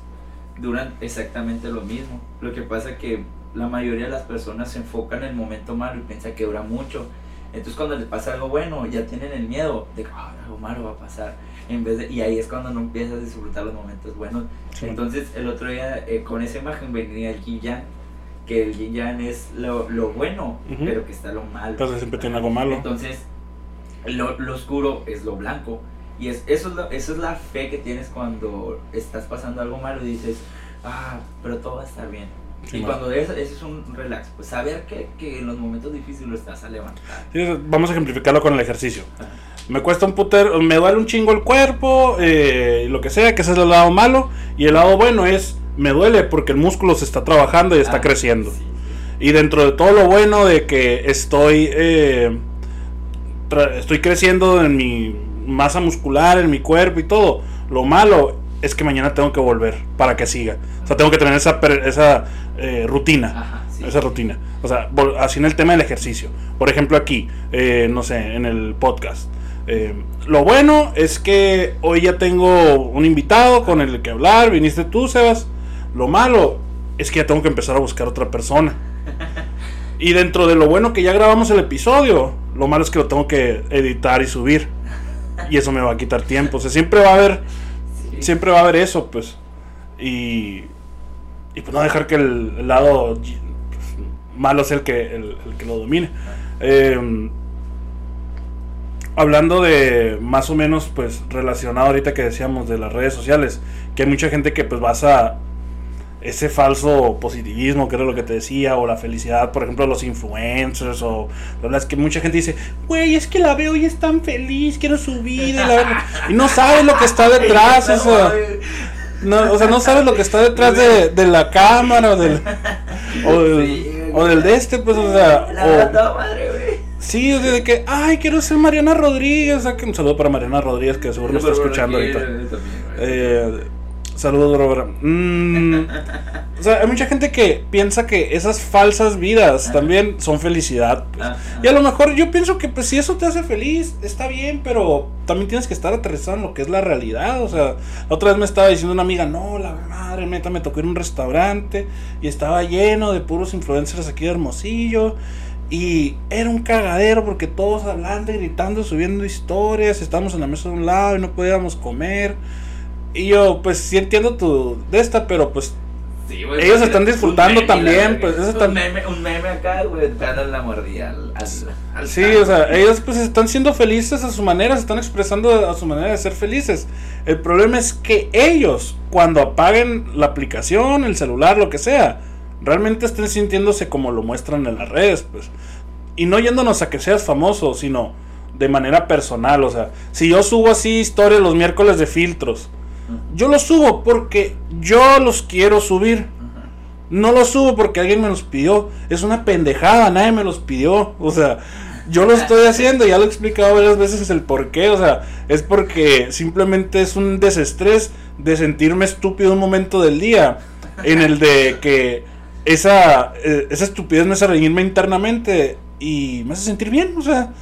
S2: duran exactamente lo mismo. Lo que pasa es que la mayoría de las personas se enfocan en el momento malo y piensan que dura mucho. Entonces cuando les pasa algo bueno, ya tienen el miedo de que ah, algo malo va a pasar. En vez de, y ahí es cuando no empiezas a disfrutar los momentos buenos. Entonces el otro día eh, con esa imagen venía el yin yang, que el yin yang es lo, lo bueno, pero que está lo malo.
S1: Entonces siempre tiene algo malo.
S2: Entonces lo, lo oscuro es lo blanco. Y es, eso, es la, eso es la fe que tienes cuando estás pasando algo malo y dices, ah, pero todo va a estar bien. y cuando eso, eso, es un relax, pues saber que, que, en los momentos difíciles lo estás a levantar.
S1: vamos a ejemplificarlo con el ejercicio. Me cuesta un puter, me duele un chingo el cuerpo, eh, lo que sea, que ese es el lado malo. Y el lado bueno es, me duele porque el músculo se está trabajando y está ah, creciendo. Y dentro de todo lo bueno de que estoy, eh, estoy creciendo en mi masa muscular en mi cuerpo y todo. Lo malo es que mañana tengo que volver para que siga. O sea, tengo que tener esa, esa eh, rutina.
S2: Ajá, sí.
S1: Esa rutina. O sea, así en el tema del ejercicio. Por ejemplo, aquí, eh, no sé, en el podcast. Eh, lo bueno es que hoy ya tengo un invitado con el que hablar. Viniste tú, Sebas. Lo malo es que ya tengo que empezar a buscar otra persona. Y dentro de lo bueno que ya grabamos el episodio, lo malo es que lo tengo que editar y subir. Y eso me va a quitar tiempo. O sea, siempre va a haber.
S2: Sí.
S1: Siempre va a haber eso, pues. Y. Y pues no dejar que el, el lado pues, malo sea el que, el, el que lo domine. Eh, hablando de más o menos, pues relacionado ahorita que decíamos de las redes sociales, que hay mucha gente que pues basa ese falso positivismo, que era lo que te decía, o la felicidad, por ejemplo, los influencers, o la verdad es que mucha gente dice, güey, es que la veo y es tan feliz, quiero su vida, y, la verdad- y no sabes lo que está detrás, o sea, no, o sea, no sabes lo que está detrás de, de la cámara, o del, o del, o del de este, pues, o sea,
S2: La
S1: o-. Sí, o sea, de que, ay, quiero ser Mariana Rodríguez. Un saludo para Mariana Rodríguez, que seguro me está escuchando ahorita. Eh, saludos, Bárbara. Mm, o sea, hay mucha gente que piensa que esas falsas vidas
S2: Ajá.
S1: también son felicidad. pues. Y a lo mejor yo pienso que, pues, si eso te hace feliz, está bien, pero también tienes que estar aterrizado en lo que es la realidad. O sea, otra vez me estaba diciendo una amiga, no, la madre neta, me tocó ir a un restaurante y estaba lleno de puros influencers aquí de Hermosillo. Y era un cagadero porque todos hablando, y gritando, subiendo historias. Estábamos en la mesa de un lado y no podíamos comer. Y yo, pues sí entiendo tu de esta, pero pues
S2: Sí,
S1: Ellos
S2: pues,
S1: están disfrutando
S2: meme,
S1: también, pues, eso
S2: un,
S1: están-
S2: meme, un meme acá, güey, dándole la mordida al, al, al
S1: Sí, o sea, ellos pues están siendo felices a su manera, se están expresando a su manera de ser felices. El problema es que ellos, cuando apaguen la aplicación, el celular, lo que sea, realmente estén sintiéndose como lo muestran en las redes, pues. Y no yéndonos a que seas famoso, sino de manera personal, o sea, si yo subo así historias los miércoles de filtros, yo los subo porque yo los quiero subir. No los subo porque alguien me los pidió. Es una pendejada, nadie me los pidió. O sea, yo lo estoy haciendo, ya lo he explicado varias veces el por qué. O sea, es porque simplemente es un desestrés de sentirme estúpido un momento del día. En el de que esa, eh, esa estupidez me hace reírme internamente y me hace sentir bien. O sea,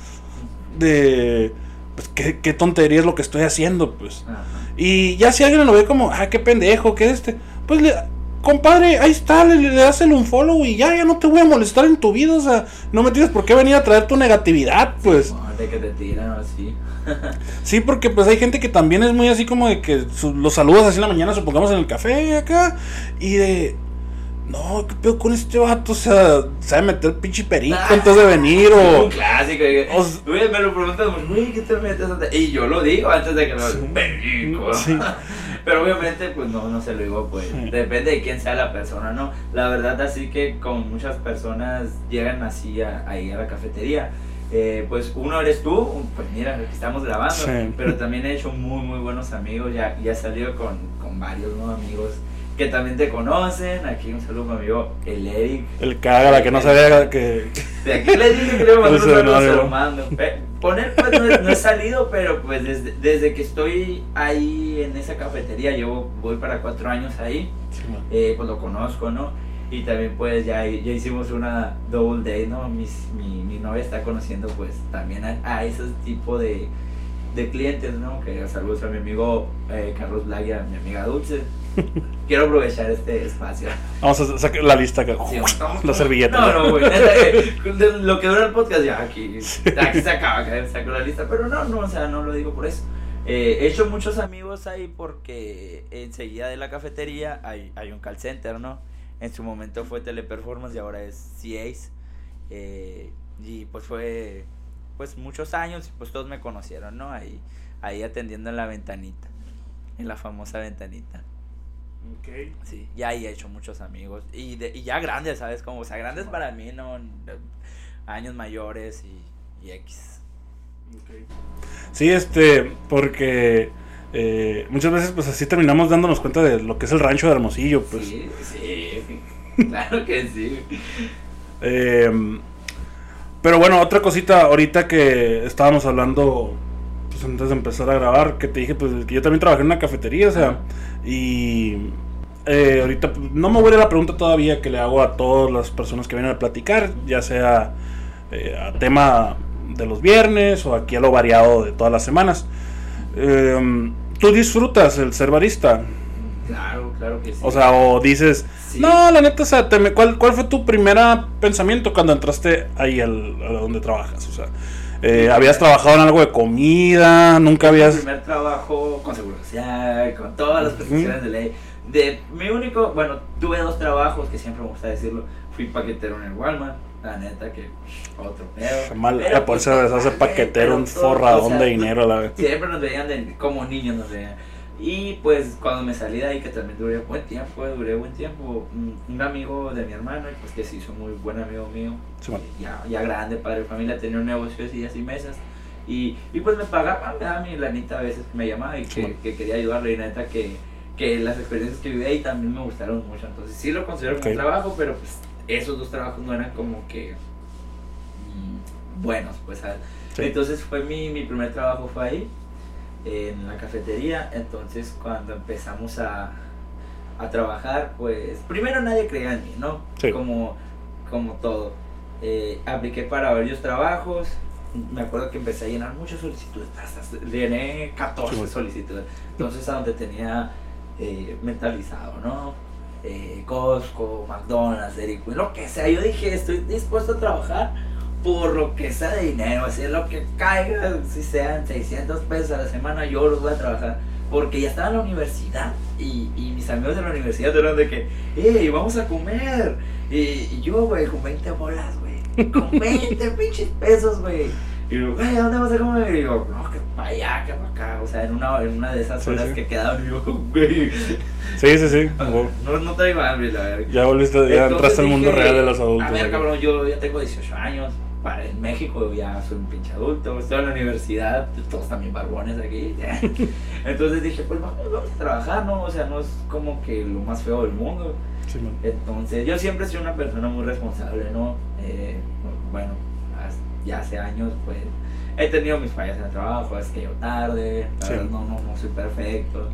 S1: de. Pues, ¿qué, qué tontería es lo que estoy haciendo, pues.
S2: Ajá.
S1: Y ya si alguien lo ve como, ah, qué pendejo, qué es este, pues le, compadre, ahí está, le, le das el un follow y ya, ya no te voy a molestar en tu vida, o sea, no me tienes por qué venir a traer tu negatividad, pues.
S2: No, de que te tiran así.
S1: Sí, porque pues hay gente que también es muy así como de que su- los saludos así en la mañana, supongamos en el café acá, y de, no, qué pedo con este vato, o sea, sabe meter pinche perico antes de venir, o...
S2: Un clásico.
S1: o
S2: Güey, me lo preguntas, güey, ¿qué te metes? antes? Y yo lo digo antes de que lo
S1: Sí.
S2: Perico.
S1: Sí.
S2: Pero obviamente, pues no, no se lo digo, pues.
S1: Sí.
S2: Depende de quién sea la persona, ¿no? La verdad, así que con muchas personas llegan así a, ahí a la cafetería. Eh, pues uno eres tú, pues mira, aquí estamos grabando.
S1: Sí.
S2: Pero también he hecho muy, muy buenos amigos. Ya, ya he salido con, con varios ¿no? amigos que también te conocen. Aquí un saludo a mi amigo, el Eric.
S1: El caga, la que no sabía que...
S2: De aquí le dije que le voy a mandar un saludo, se lo mando. Él pues no, he- no he salido, pero pues desde, desde que estoy ahí en esa cafetería, yo voy para cuatro años ahí, eh, pues lo conozco, ¿no? Y también pues ya, ya hicimos una double day, ¿no? Mis- mi, mi novia está conociendo pues también a, a ese tipo de, de clientes, ¿no? Que saludos a mi amigo eh, Carlos Black y a mi amiga Dulce. Quiero aprovechar este espacio.
S1: Vamos a sacar la lista acá.
S2: Sí,
S1: la servilleta.
S2: No, no, güey. eh, lo que dura el podcast ya aquí. Aquí se acaba, saco la lista. Pero no, no, o sea, no lo digo por eso. Eh, he hecho muchos amigos ahí porque enseguida de la cafetería hay, hay un call center, ¿no? En su momento fue Teleperformance y ahora es CAs. Eh, y pues fue pues muchos años y pues todos me conocieron, ¿no? Ahí, ahí atendiendo en la ventanita. En la famosa ventanita.
S1: Ok.
S2: Sí, ya ahí he hecho muchos amigos. Y, de, y ya grandes, ¿sabes? Como, o sea, grandes para mí, ¿no? Años mayores y, y X.
S1: Sí, este, porque eh, muchas veces pues así terminamos dándonos cuenta de lo que es el rancho de Hermosillo, pues.
S2: Sí, sí. Claro que sí.
S1: Eh, pero bueno, otra cosita ahorita que estábamos hablando pues, antes de empezar a grabar, que te dije, pues que yo también trabajé en una cafetería, o sea, y eh, ahorita pues, no me voy a la pregunta todavía que le hago a todas las personas que vienen a platicar, ya sea eh, a tema de los viernes o aquí a lo variado de todas las semanas. Em, ¿Tú disfrutas el ser barista?
S2: Claro, claro que sí.
S1: O sea, o dices,
S2: Sí.
S1: no, la neta, o sea, te me- ¿cuál, ¿cuál fue tu primer pensamiento cuando entraste ahí al, a donde trabajas? O sea, eh, ¿habías trabajado en algo de comida? ¿Nunca
S2: Mi
S1: habías...?
S2: primer trabajo con seguro social, con todas las prestaciones de ley. De mi único, bueno, tuve dos trabajos que siempre me gusta decirlo. Fui paquetero en el Walmart, la neta que otro pedo.
S1: Mal, por
S2: pues,
S1: eso se hace paquetero un forradón
S2: o sea,
S1: de dinero, la.
S2: Siempre nos veían de- como niños, nos veían. Y pues cuando me salí de ahí, que también duré buen tiempo, eh, duré buen tiempo, un, amigo de mi hermano, pues que se hizo muy buen amigo mío,
S1: Sí, bueno.
S2: ya, ya grande, padre de familia, tenía un negocio de sillas y mesas. Y, y pues me pagaba, me daba mi lanita a veces que me llamaba y
S1: Sí,
S2: que,
S1: bueno.
S2: que quería ayudarle. Y neta que, que las experiencias que viví ahí también me gustaron mucho. Entonces sí lo considero como
S1: Ok.
S2: un trabajo, pero pues esos dos trabajos no eran como que mm, buenos, pues. Entonces fue mi, mi primer trabajo fue ahí, en la cafetería. Entonces cuando empezamos a, a trabajar, pues primero nadie creía en mí, ¿no?
S1: Sí.
S2: Como, como todo. Eh, apliqué para varios trabajos. Me acuerdo que empecé a llenar muchas solicitudes. hasta llené 14
S1: Sí, bueno.
S2: solicitudes. Entonces a donde tenía eh, mentalizado, ¿no? Eh, Costco, McDonald's, Dairy Queen, lo que sea. Yo dije, estoy dispuesto a trabajar por lo que sea de dinero, así lo que caiga, si sean 600 pesos a la semana, yo los voy a trabajar. Porque ya estaba en la universidad y, y mis amigos de la universidad eran de que, ¡Ey, vamos a comer! Y, y yo, güey, con 20 bolas, güey. Con 20 pinches pesos, güey. Y yo, güey, ¿a dónde vas a comer? Y yo, no, que para allá, que para acá. O sea, en una, en una de esas horas
S1: sí.
S2: que quedaban, yo, güey.
S1: Sí, sí, sí.
S2: No, no traigo hambre, la verdad.
S1: Ya volviste, ya
S2: Entonces
S1: entraste al mundo real de los adultos.
S2: A ver, cabrón, yo ya tengo 18 años. Para en México ya soy un pinche adulto. Estoy en la universidad, todos también barbones aquí. Entonces dije, pues vamos, a trabajar, ¿no? O sea, no es como que lo más feo del mundo.
S1: Sí.
S2: Entonces, yo siempre he sido una persona muy responsable, ¿no? Eh, bueno, ya hace años, pues, he tenido mis fallas en el trabajo, es que yo tarde, la
S1: Sí.
S2: verdad, no, no, no soy perfecto,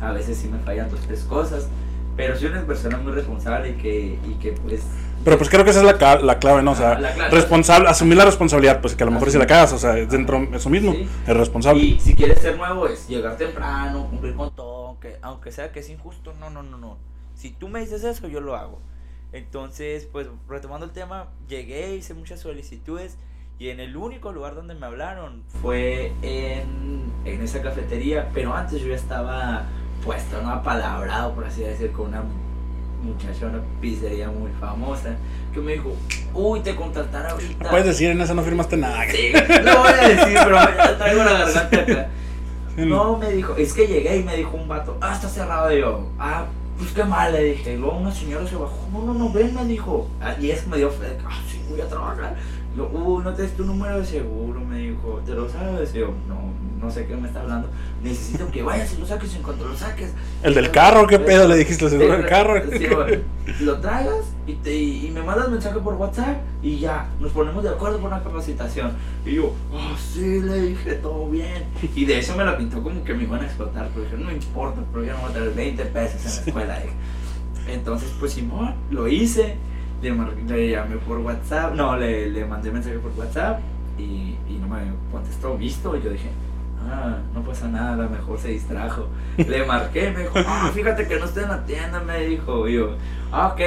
S2: a veces sí me fallan dos, tres cosas, pero soy una persona muy responsable y que, y que pues,
S1: Pero pues creo que esa es la, la clave, ¿no? O sea,
S2: Ah,
S1: responsable, asumir la responsabilidad, pues que a lo mejor si la cagas, o sea, es dentro de eso mismo,
S2: Sí.
S1: es responsable.
S2: y si quieres ser nuevo es llegar temprano, cumplir con todo, aunque, aunque sea que es injusto, no, no, no, no, si tú me dices eso, yo lo hago. Entonces, pues retomando el tema, llegué, hice muchas solicitudes y en el único lugar donde me hablaron fue en, en esa cafetería, pero antes yo ya estaba puesto, no apalabrado, por así decir, con una muchacha, una pizzería muy famosa, que me dijo, uy, te contratarán ahorita.
S1: Puedes decir, en esa no firmaste nada.
S2: Sí, lo voy a decir, pero me traigo la garganta acá.
S1: Sí,
S2: No, me dijo, es que llegué y me dijo un vato, ah, está cerrado. Y yo, ah, pues qué mal, le dije. Y luego una señora se bajó, no, no, no, ven, me dijo. Ah, y eso me dio fe, de que, ah, sí, voy a trabajar. Y yo, uy, no te des tu número de seguro, me dijo, ¿te lo sabes? Y yo, no, no sé qué me está hablando. Necesito que vayas y lo saques en cuanto lo saques.
S1: El del carro, ¿qué pedo? Le dijiste el seguro del carro.
S2: Sí, lo traigas y, te, y me mandas mensaje por WhatsApp y ya, nos ponemos de acuerdo por una capacitación. Y yo, oh, sí, le dije, todo bien. Y de eso me la pintó como que me iban a explotar, pero dije, no importa, pero yo no voy a tener 20 pesos en la escuela. dije. Entonces, pues Simón, lo hice, le, llamé por WhatsApp, no, le, le mandé mensaje por WhatsApp y, y no me contestó, visto, y yo dije, no pasa nada, a lo mejor se distrajo. Le marqué, me dijo, ah, fíjate que no estoy en la tienda, me dijo, y yo, ah, ok,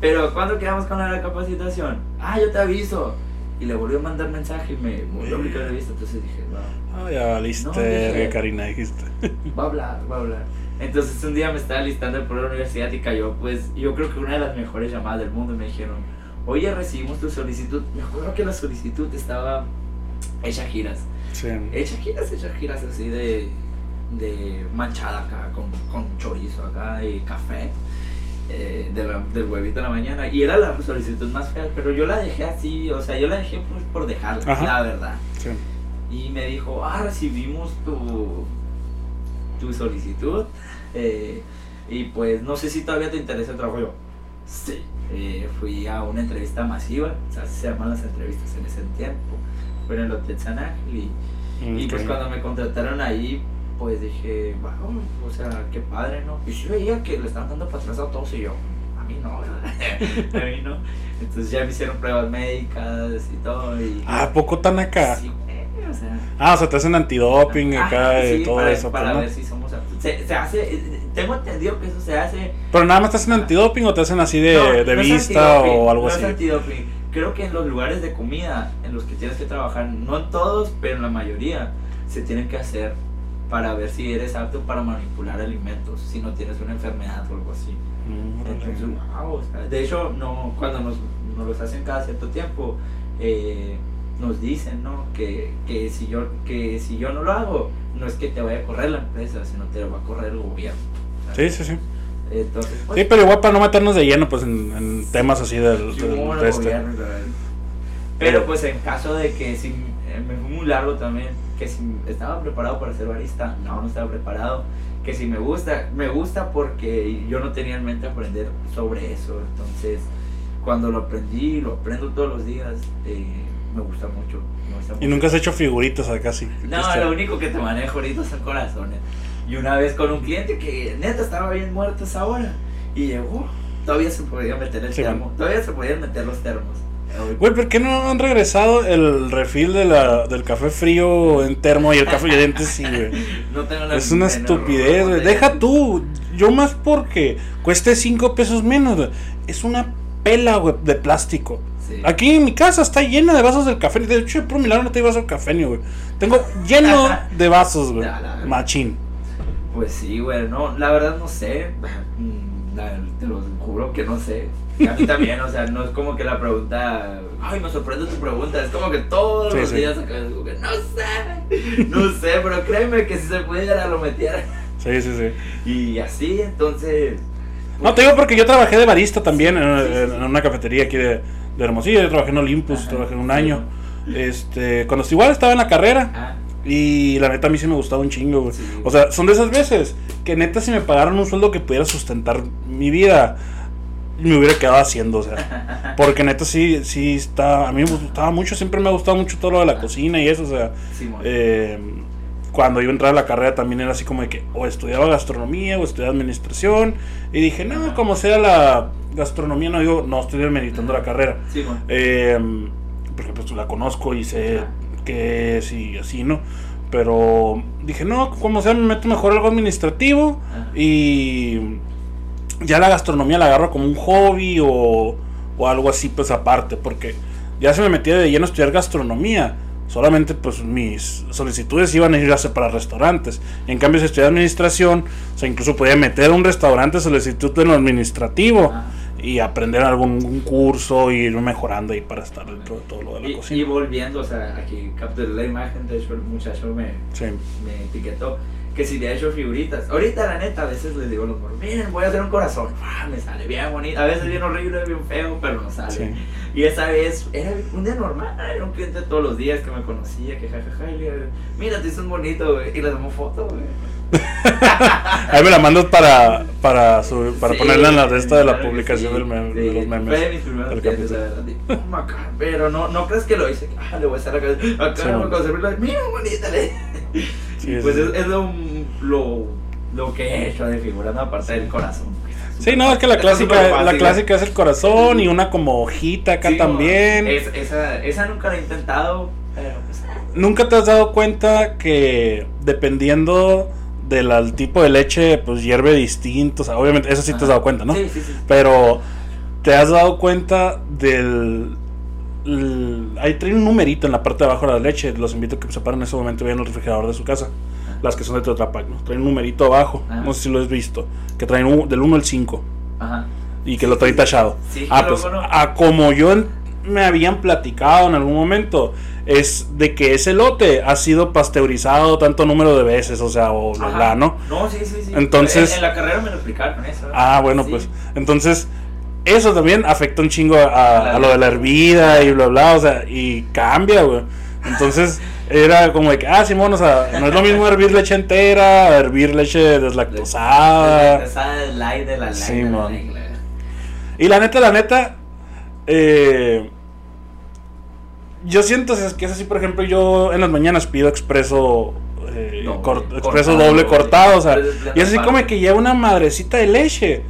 S2: pero ¿cuándo quedamos con la capacitación? Ah, yo te aviso. Y le volvió a mandar mensaje y me volvió a aplicar la vista, entonces dije, va,
S1: Ah, ya valiste,
S2: No, dije-
S1: Karina, dijiste.
S2: va a hablar, va a hablar. Entonces un día me estaba listando por la universidad y cayó, pues yo creo que una de las mejores llamadas del mundo. Me dijeron, oye, recibimos tu solicitud. Me acuerdo que la solicitud estaba hecha giras.
S1: Sí.
S2: Hecha giras, hecha giras así de, de manchada acá, con, con chorizo acá y café. eh, de la- del huevito en la mañana y era la solicitud más fea pero yo la dejé así o sea yo la dejé pues, por dejarla
S1: Ajá.
S2: la verdad
S1: sí.
S2: y me dijo, ah, recibimos tu, tu solicitud. eh, y pues no sé si todavía te interesa el trabajo. Yo, sí. Eh, fui a una entrevista masiva, o sea, se llaman las entrevistas en ese tiempo. Fue en el Hotel San Ángel y, Y pues cuando me contrataron ahí, pues dije, wow, o sea, qué padre, ¿no? Y sí veía que le estaban dando para atrás a todos y yo, a mí no, a mí no. Entonces ya me hicieron pruebas médicas y todo. Y,
S1: Ah, ¿a poco tan acá?
S2: Sí, o sea.
S1: Ah, o sea, te hacen antidoping acá
S2: Ajá,
S1: y
S2: sí,
S1: todo
S2: para,
S1: eso.
S2: Para
S1: pues, ¿no?
S2: ver si somos. Se, se hace, tengo entendido que eso se hace.
S1: Pero nada más te hacen antidoping o te hacen así de,
S2: No,
S1: de
S2: no
S1: vista o algo
S2: no
S1: así.
S2: Es antidoping. Creo que en los lugares de comida en los que tienes que trabajar, no en todos, pero en la mayoría, se tienen que hacer para ver si eres apto para manipular alimentos, si no tienes una enfermedad o algo así.
S1: Mm.
S2: Entonces, wow, o sea, de hecho, no, cuando nos, nos los hacen cada cierto tiempo, eh, nos dicen ¿no? que, que, si yo, que si yo no lo hago, no es que te vaya a correr la empresa, sino te va a correr el gobierno.
S1: Sí, sí, sí.
S2: Entonces, pues,
S1: Sí, pero igual para no meternos de lleno pues en, en temas así del, de este.
S2: gobierno. Pero pues en caso de que si eh, me fue muy largo también, que si estaba preparado para ser barista, no, no estaba preparado. Que si me gusta, me gusta porque yo no tenía en mente aprender sobre eso. Entonces, cuando lo aprendí, lo aprendo todos los días, eh, me gusta mucho. me gusta
S1: Y nunca has hecho figuritas acá sí.
S2: No,
S1: Este,
S2: lo único que te manejo ahorita son corazones. Y una vez con un cliente que neta estaba bien muerto esa hora. Y llegó, todavía se podía meter el
S1: Sí,
S2: termo. Todavía se podían meter los termos.
S1: Güey, ¿por qué no han regresado el refil de la, del café frío en termo y el café de sí, güey?
S2: No tengo la
S1: Es una estupidez, güey. Deja tú. Yo más porque cueste 5 pesos menos, güey. Es una pela, güey, de plástico.
S2: Sí.
S1: Aquí en mi casa está llena de vasos del café. De hecho, por milagro no tengo vaso de café, ni, güey. Tengo lleno de vasos, güey. Machín.
S2: Pues sí, güey. No, la verdad no sé. La- te lo juro que no sé. A mí también, o sea, no es como que la pregunta. Ay, me sorprende tu pregunta. Es como que todos
S1: Sí,
S2: los
S1: sí.
S2: días acá es como que no sé. No sé, pero créeme que si se pudiera lo metiera.
S1: Sí, sí, sí.
S2: Y así, entonces.
S1: No, te digo porque yo trabajé de barista también en,
S2: Sí,
S1: una cafetería aquí de, de Hermosillo. Yo trabajé en Olympus,
S2: Ajá,
S1: trabajé un año. Este, cuando igual estaba en la carrera.
S2: Ah,
S1: Y la neta a mí sí me gustaba un chingo, güey.
S2: Sí.
S1: O sea, son de esas veces que neta si me pagaran un sueldo que pudiera sustentar mi vida, me hubiera quedado haciendo, o sea. Porque neta sí, sí está, a mí me gustaba mucho, siempre me ha gustado mucho todo lo de la cocina y eso, o sea.
S2: Simón.
S1: eh, cuando iba a entrar a la carrera también era así como de que o estudiaba gastronomía o estudiaba administración. Y dije, no, como sea la gastronomía, no digo, no estoy meditando la carrera.
S2: Simón.
S1: Eh, porque pues la conozco y sé Que es y así, ¿no? Pero dije, no, como sea, me meto mejor algo administrativo y ya la gastronomía la agarro como un hobby o, o algo así, pues aparte, porque ya se me metía de lleno a estudiar gastronomía. Solamente pues mis solicitudes iban a ir a hacer para restaurantes. En cambio, si estudié administración, o sea, incluso podía meter a un restaurante solicitud en lo administrativo
S2: Ajá.
S1: Y aprender algún curso y ir mejorando ahí para estar dentro de todo lo de la
S2: Y,
S1: cocina.
S2: y volviendo, o sea, aquí capturé la imagen, de hecho el muchacho me,
S1: Sí.
S2: me etiquetó que si le ha hecho figuritas. Ahorita, la neta, a veces les digo a los morros, miren, voy a hacer un corazón. ¡Ah! Me sale bien bonito. A veces bien horrible, bien feo, pero no sale.
S1: Sí.
S2: Y esa vez era un día normal, era un cliente todos los días que me conocía, que jajaja, y le digo, mira, te hizo un bonito, güey. Y le damos foto, güey.
S1: Ahí me la mandas para, para, subir- para
S2: Sí,
S1: ponerla en la resta de la
S2: claro
S1: publicación
S2: sí,
S1: del meme-
S2: sí,
S1: de los memes.
S2: Fue de mis primeros clientes, la verdad. "Oh, maca", Pero no, no crees que lo hice. Ah, le voy a estar acá. Acá no me. Mira, bonita, le. Pues es, es lo, lo, lo que he hecho de figurando aparte del corazón.
S1: Sí, no, es que la clásica, la clásica es el corazón y una como hojita acá
S2: Sí,
S1: también.
S2: es- esa, esa nunca la he intentado, pero pues.
S1: ¿Nunca te has dado cuenta que dependiendo del tipo de leche, pues hierve distinto? O sea, obviamente, eso sí te has dado cuenta, ¿no?
S2: Sí, sí, sí.
S1: Pero te has dado cuenta del. l- ahí trae un numerito en la parte de abajo de la leche. Los invito a que separen en ese momento y vean el refrigerador de su casa. Las que son de Tetra Pak, ¿no? Traen un numerito abajo.
S2: Ajá.
S1: No sé si lo has visto. Que traen un- del 1 al 5.
S2: Ajá.
S1: Y que lo traen tachado.
S2: Sí,
S1: ah, pues
S2: bueno.
S1: a como yo me habían platicado en algún momento. Es de que ese lote ha sido pasteurizado tanto número de veces. O sea, o bla, bla, ¿no?
S2: No, sí, sí, sí.
S1: Entonces-
S2: En, en la carrera me lo explicaron eso. ¿eh?
S1: Ah, bueno,
S2: Sí.
S1: pues. Entonces, eso también afecta un chingo a, a lo de la hervida y bla, bla, o sea, y cambia, güey. Entonces, era como de que, ah, Simón, o sea, no es lo mismo hervir leche entera, hervir leche deslactosada.
S2: Esa de light de la light.
S1: Sí,
S2: de la
S1: man.
S2: light, la-
S1: Y la neta, la neta, eh, yo siento es que es así, por ejemplo, yo en las mañanas pido expreso eh,
S2: Doble,
S1: cor-
S2: cortado,
S1: expreso doble cortado, o sea, y es así como que lleva una madrecita de leche.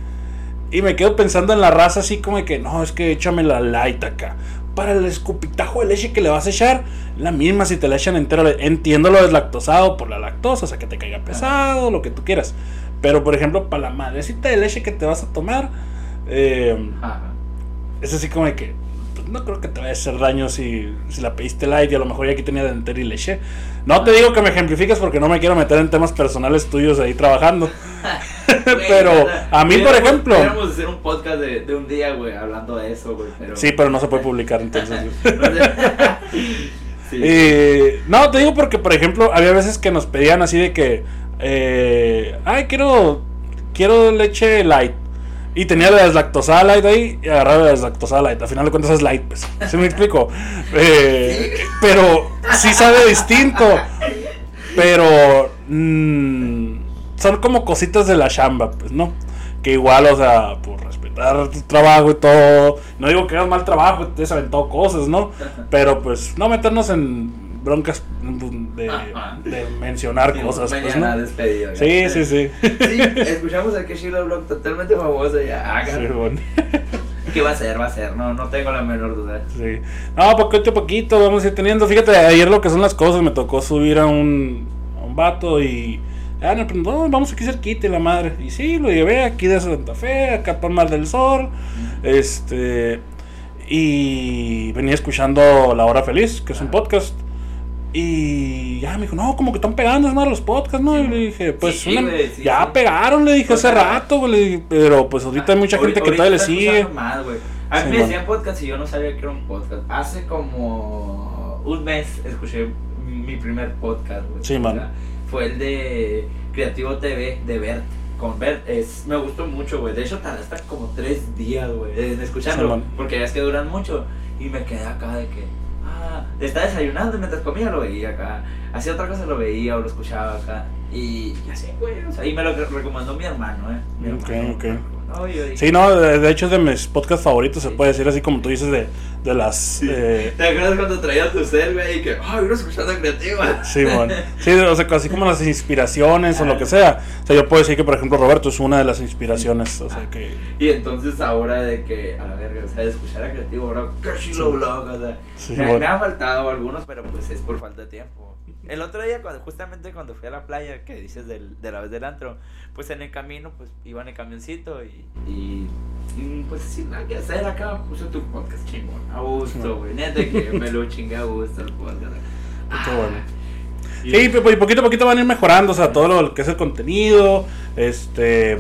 S1: Y me quedo pensando en la raza así como que, no, es que échame la light acá. Para el escupitajo de leche que le vas a echar, la misma si te la echan entera. Entiendo lo deslactosado por la lactosa, o sea, que te caiga pesado, lo que tú quieras. Pero, por ejemplo, para la madrecita de leche que te vas a tomar, eh, es así como de que pues, no creo que te vaya a hacer daño si, si la pediste light y a lo mejor ya aquí tenía dentera y leche. No te digo que me ejemplifiques porque no me quiero meter en temas personales tuyos ahí trabajando. Pero a mí, por ejemplo-
S2: Pudiéramos hacer un podcast de, de un día, güey, hablando de eso, güey. Pero...
S1: Sí, pero no se puede publicar entonces.
S2: sí.
S1: Eh, no, te digo porque, por ejemplo, había veces que nos pedían así de que, eh, ay, quiero, quiero leche light. Y tenía la deslactosada light ahí y agarraba la deslactosada light. Al final de cuentas es light, pues. ¿Sí me explico? Eh, Pero sí sabe distinto. Pero mm, son como cositas de la chamba, pues, ¿no? Que igual, o sea, por respetar tu trabajo y todo. No digo que hagas mal trabajo, te has aventado cosas, ¿no? Pero pues no meternos en broncas de, mencionar
S2: Sí,
S1: cosas, pues, ¿no?
S2: despedida.
S1: Sí, sí, sí.
S2: Sí, escuchamos a Keshila Blog totalmente famoso ya.
S1: Sí, bueno.
S2: ¿Qué va a ser? Va a ser, no, no tengo la menor duda.
S1: Sí. No, poquito a poquito vamos a ir teniendo. Fíjate, ayer lo que son las cosas, me tocó subir a un, a un vato y. Ah, no, pues, no, vamos aquí cerquita la madre. Y sí, lo llevé aquí de Santa Fe, acá para Mar del Sol. Este. Y venía escuchando La Hora Feliz, que es un
S2: Ah.
S1: podcast. Y ya me dijo, no, como que están pegando, es más los podcasts, ¿no? Y le dije, pues
S2: Sí,
S1: una-
S2: sí,
S1: ya
S2: sí.
S1: pegaron, le dije hace
S2: ah.
S1: rato, güey, pero pues ahorita hay mucha gente que todavía le sigue.
S2: Más, a mí
S1: Sí,
S2: me
S1: man.
S2: decían podcast y yo no sabía que era un podcast. Hace como un mes escuché mi primer podcast, güey.
S1: Sí, man.
S2: Fue el de Creativo TV de Bert. Con Bert, es, me gustó mucho, güey. De hecho, tardaste como tres días, güey, en escucharlo.
S1: Sí,
S2: porque ya es que duran mucho. Y me quedé acá de que, ah, está desayunando y mientras comía lo veía acá. Hacía otra cosa lo veía o lo escuchaba acá. Y, y así, güey. O sea, y me lo recomendó mi hermano, ¿eh? Mi
S1: Ok,
S2: hermano,
S1: ok. Sí, no, de, de hecho es de mis podcasts favoritos, se
S2: Sí.
S1: puede decir así como tú dices, de, de las... eh,
S2: ¿Te acuerdas cuando traía tu cel, güey? Y que, ay, uno escuchando creativa.
S1: sí, mon. sí, o sea, así como las inspiraciones o lo que sea. O sea, yo puedo decir que, por ejemplo, Roberto es una de las inspiraciones, o sea, que...
S2: Y entonces ahora de que, a la verga, o sea, de escuchar a creativo, ahora, qué chilo
S1: Sí.
S2: blog, o sea.
S1: Sí,
S2: me,
S1: mon.
S2: me han faltado algunos, pero pues es por falta de tiempo. El otro día, cuando, justamente cuando fui a la playa, que dices del, de la vez del antro, pues en el camino, pues iba en el camioncito y, y, y, pues sin nada que hacer acá, puse tu podcast chingón, a gusto, güey. Neta que me lo chingué a gusto el podcast.
S1: Qué bueno.
S2: Y-
S1: Sí, pues pues, poquito a poquito van a ir mejorando, o sea, todo lo que es el contenido, este,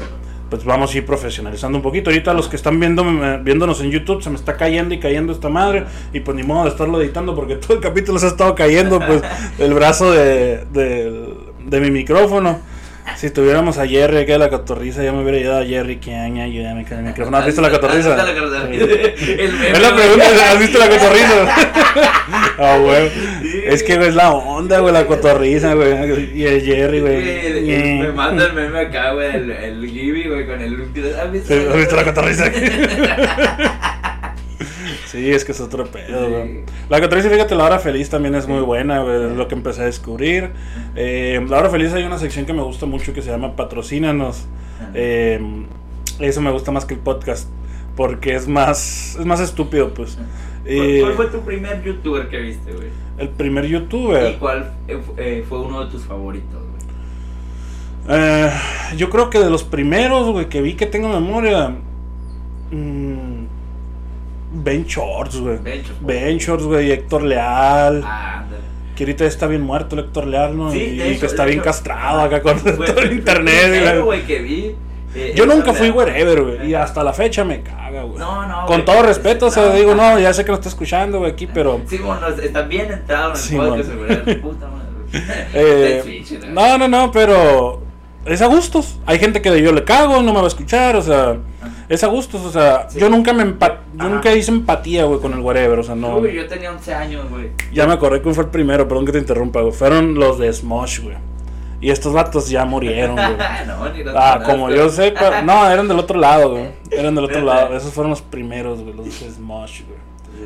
S1: pues vamos a ir profesionalizando un poquito. Ahorita los que están viendo, viéndonos en YouTube se me está cayendo y cayendo esta madre y pues ni modo de estarlo editando porque todo el capítulo se ha estado cayendo, pues el brazo de, de, de mi micrófono. Si tuviéramos a Jerry aquí de la cotorriza, ya me hubiera ayudado a Jerry, que ayúdame con el micrófono. ¿Has visto la.
S2: El meme,
S1: Es la pregunta, ¿has visto la cotorriza? Ah, güey. Es que güey, es la onda, güey, la cotorriza, güey. Y el Jerry, güey.
S2: El- Me manda el meme acá, güey, el, el Gibby, güey, con el... ¿Has visto
S1: la cotorriza? Sí, es que es otro pedo, güey. La cotorriza, fíjate, la hora feliz también es muy buena, güey. Es lo que empecé a descubrir. Eh, la hora feliz hay una sección que me gusta mucho que se llama Patrocínanos. Eh, eso me gusta más que el podcast. Porque es más, es más estúpido, pues.
S2: ¿Cuál,
S1: Eh,
S2: cuál fue tu primer youtuber que viste, güey?
S1: el primer
S2: ¿Y
S1: youtuber.
S2: cuál eh, fu- fue uno de tus favoritos, güey?
S1: Yo creo que de los primeros, güey, que vi que tengo memoria. mm, ben Shorts, güey.
S2: Ben Shorts.
S1: Güey, y Héctor Leal.
S2: Ah.
S1: Que ahorita está bien muerto el Héctor Leal, ¿no?
S2: Sí,
S1: y que está bien
S2: hecho,
S1: castrado acá con todo el internet. güey.
S2: güey, que vi. eh,
S1: Yo nunca fui wherever, güey. Y
S2: Leal.
S1: hasta la fecha me caga, güey.
S2: No, no,
S1: Con todo respeto, o sea, digo, no, ya sé que no está escuchando, güey, aquí, pero.
S2: Sí, bueno, está bien entrado en el
S1: Sí,
S2: podcast, güey. Puta madre.
S1: Eh, no, no, no, pero. Es a gustos. Hay gente que yo le cago, no me va a escuchar, o sea. Es a gustos, o sea.
S2: Sí.
S1: Yo nunca me empa- Yo nunca hice empatía, güey, con el wherever, o sea, no.
S2: Uy, yo tenía 11 años, güey.
S1: Ya me acordé que fue el primero, perdón que te interrumpa, güey. Fueron los de Smosh, güey. Y estos vatos ya murieron, güey.
S2: no, ni los
S1: Ah, como yo sé, pero- no, eran del otro lado, güey. Eran del otro lado. Esos fueron los primeros, güey, los de Smosh, güey.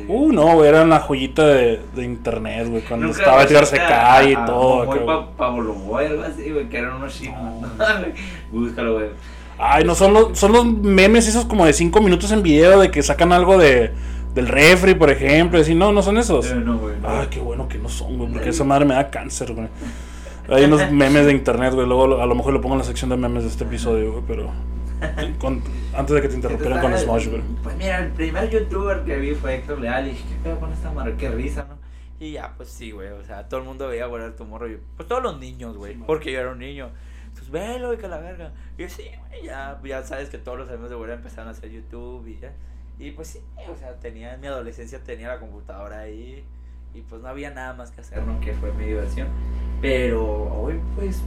S1: Uh, no, güey, era una joyita de, de internet, güey, cuando
S2: Nunca
S1: estaba Edgar Secay y todo. Güey.
S2: Pablo Boy, algo así, güey, que eran unos chinos. Búscalo, güey.
S1: Ay, no, son los, son los memes esos como de 5 minutos en video de que sacan algo de, del refri, por ejemplo. Y así, no, no son esos.
S2: Eh, no, güey. no.
S1: Ay, qué bueno que no son, güey, porque esa madre me da cáncer, güey. Hay unos memes de internet, güey, luego a lo mejor lo pongo en la sección de memes de este episodio, güey, pero... con- antes de que te interrumpieran con Smosh, güey.
S2: Pues mira, el primer youtuber que vi fue Héctor Leal y dije, ¿qué pedo con esta madre? Qué risa, ¿no? Y ya, pues sí, güey, o sea, todo el mundo veía volar tu morro. y- Pues todos los niños, güey,
S1: Sí,
S2: porque yo era un niño. Entonces, velo y que la verga. Y yo, sí, güey, ya, ya sabes que todos los amigos de Bola empezaron a hacer YouTube y ya. Y pues sí, o sea, tenía, en mi adolescencia tenía la computadora ahí y pues no había nada más que hacer, ¿no? Fue mi diversión. Pero hoy, pues,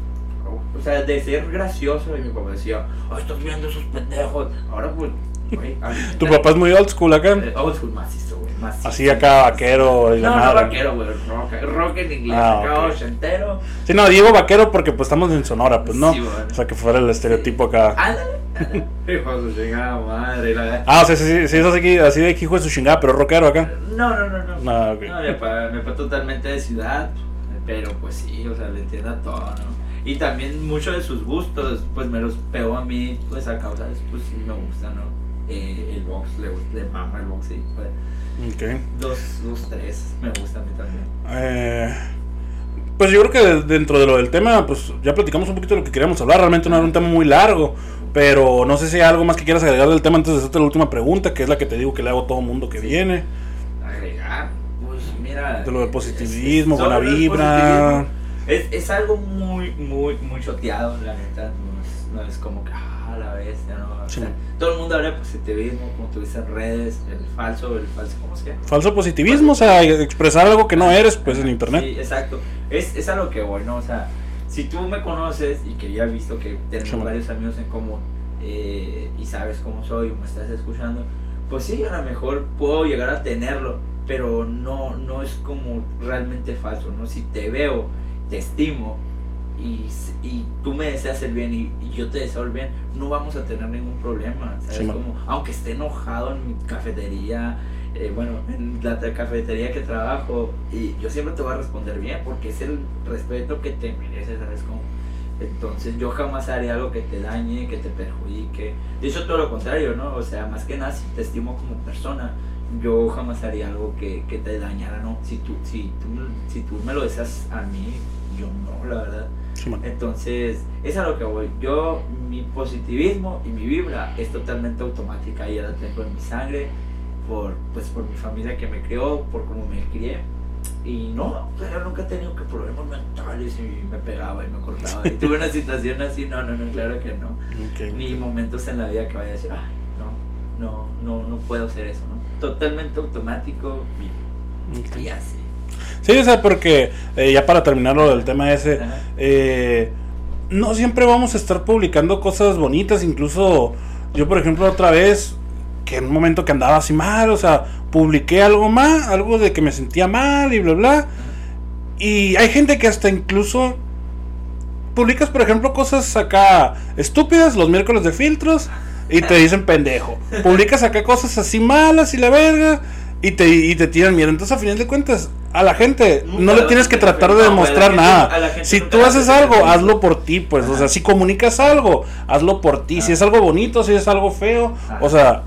S2: o sea, de ser gracioso, y mi papá decía, ay, estás viendo esos pendejos. Ahora, pues, güey,
S1: Tu papá es muy old school acá.
S2: eh, Old school macizo, güey, macizo.
S1: Así acá, vaquero y la
S2: No, no
S1: madre.
S2: vaquero, güey, rock, rock en inglés,
S1: Ah,
S2: acá
S1: ok.
S2: ochentero.
S1: Sí, no, digo vaquero porque pues estamos en Sonora, pues no.
S2: Sí, bueno.
S1: O sea, que fuera el estereotipo acá.
S2: Ándale. Hijo de su chingada madre, la.
S1: Ah, o sea, sí, sí, sí, es así, así de hijo de su chingada, pero rockero acá.
S2: No, no, no, no.
S1: Ah, ok.
S2: No, mi papá, mi papá totalmente de ciudad, pero pues sí, o sea, le entiendo a todo, ¿no? Y también muchos de sus gustos, pues me los pegó a mí, pues a causa de, pues sí me gusta, ¿no? Eh, el box, le, gusta- le mama el box, sí. Pues,
S1: Ok.
S2: dos, dos, tres, me gusta a mí también.
S1: Eh, pues yo creo que de- dentro de lo del tema, pues ya platicamos un poquito de lo que queríamos hablar. Realmente no era un tema muy largo, pero no sé si hay algo más que quieras agregar del tema antes de hacerte la última pregunta, que es la que te digo que le hago a todo mundo que viene.
S2: Agregar, pues mira.
S1: De lo del positivismo, buena vibra.
S2: Es, es algo muy, muy, muy choteado, la neta. No es, no es como que, ah, la bestia, ¿no? O sea, todo el mundo habla de positivismo, como tú dices, en redes, el falso, el falso, ¿cómo se llama?
S1: Falso positivismo, o sea, expresar algo que no eres, pues en internet.
S2: Sí, exacto. Es, es a lo que voy, ¿no? O sea, si tú me conoces y que ya he visto que tenemos
S1: Sí,
S2: varios amigos en común eh, y sabes cómo soy me estás escuchando, pues sí, a lo mejor puedo llegar a tenerlo, pero no, no es como realmente falso, ¿no? Si te veo, te estimo y, y tú me deseas el bien y, y yo te deseo el bien, no vamos a tener ningún problema, ¿sabes?
S1: Sí,
S2: como, aunque esté enojado en mi cafetería, eh, bueno, en la cafetería que trabajo, y yo siempre te voy a responder bien, porque es el respeto que te mereces, ¿sabes? Como, entonces yo jamás haré algo que te dañe, que te perjudique. De hecho, todo lo contrario, ¿no? O sea, más que nada, si te estimo como persona, yo jamás haría algo que, que te dañara, ¿no? Si tú, si, tú, si tú me lo deseas a mí, yo no, la verdad.
S1: Sí.
S2: Entonces, es a lo que voy. Yo, mi positivismo y mi vibra es totalmente automática. Ya la tengo en mi sangre, por, pues, por mi familia que me crió, por cómo me crié. Y no, yo nunca he tenido que problemas mentales y me pegaba y me cortaba. Y tuve una situación así, no, no, no, claro que no. Ni momentos en la vida que vaya a decir, ay, no, no, no, no puedo hacer eso, ¿no? Totalmente automático y así.
S1: Sí, o sea, porque eh, ya para terminar lo del tema ese, eh, no siempre vamos a estar publicando cosas bonitas, incluso yo por ejemplo otra vez, que en un momento que andaba así mal, o sea, publiqué algo más, algo de que me sentía mal y bla, bla, y hay gente que hasta incluso publicas por ejemplo cosas acá estúpidas los miércoles de filtros y te dicen pendejo, publicas acá cosas así malas y la verga. Y te, y te tiran miedo. Entonces, a final de cuentas, a la gente
S2: Nunca
S1: no le tienes que tratar de.
S2: No,
S1: demostrar nada.
S2: gente
S1: Si tú haces algo, hazlo por ti, pues. O
S2: Ajá.
S1: sea, si comunicas algo, hazlo por ti. Si
S2: Ajá.
S1: es algo bonito, si es algo feo,
S2: Ajá.
S1: o sea,